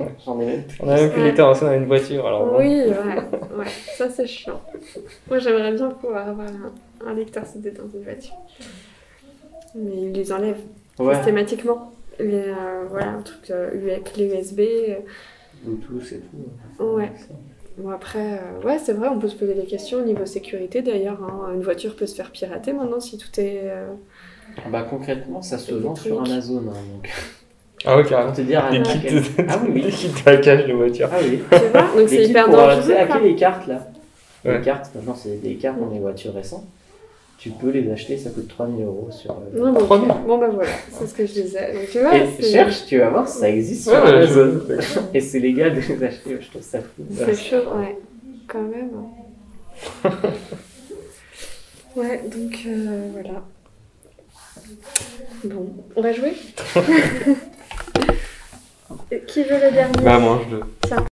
hein. j'en ai même plus. On a même plus Ouais. l'été on a une voiture alors. bon. Oui, ouais, ouais, ça c'est chiant. Moi j'aimerais bien pouvoir avoir un, un lecteur CD dans une voiture. Mais ils les enlèvent Ouais, systématiquement. Les, euh, voilà, un truc euh, avec clé USB. euh. Bluetooth et tout. Ouais. Bon après, euh, ouais c'est vrai, on peut se poser des questions au niveau sécurité d'ailleurs. hein. Une voiture peut se faire pirater maintenant si tout est... euh, Bah concrètement, ça se vend sur. Amazon. hein, donc, Ah ouais, pour carrément. te dire à Des à kits, quel- Ah oui, [LAUGHS] des oui. kits de hackage de voiture. Ah oui. Tu vois Donc Des c'est hyper euh, tu dangereux. sais, quoi. hacker les cartes là. Ouais. Les cartes, maintenant c'est des cartes dans les voitures récentes. Tu peux les acheter, ça coûte 3000 euros sur. euh, Non, bon, Trois mille. bon bah voilà, c'est ce que je disais. Donc, tu vois, Et c'est cherche, tu vas voir, ça existe sur Ouais, Amazon. je- Et c'est légal de les acheter, je trouve ça fou. c'est chaud, ouais, quand même. [LAUGHS] Ouais, donc euh, voilà. Bon, on va jouer [LAUGHS] Qui veut le dernier? Bah, moi, je le.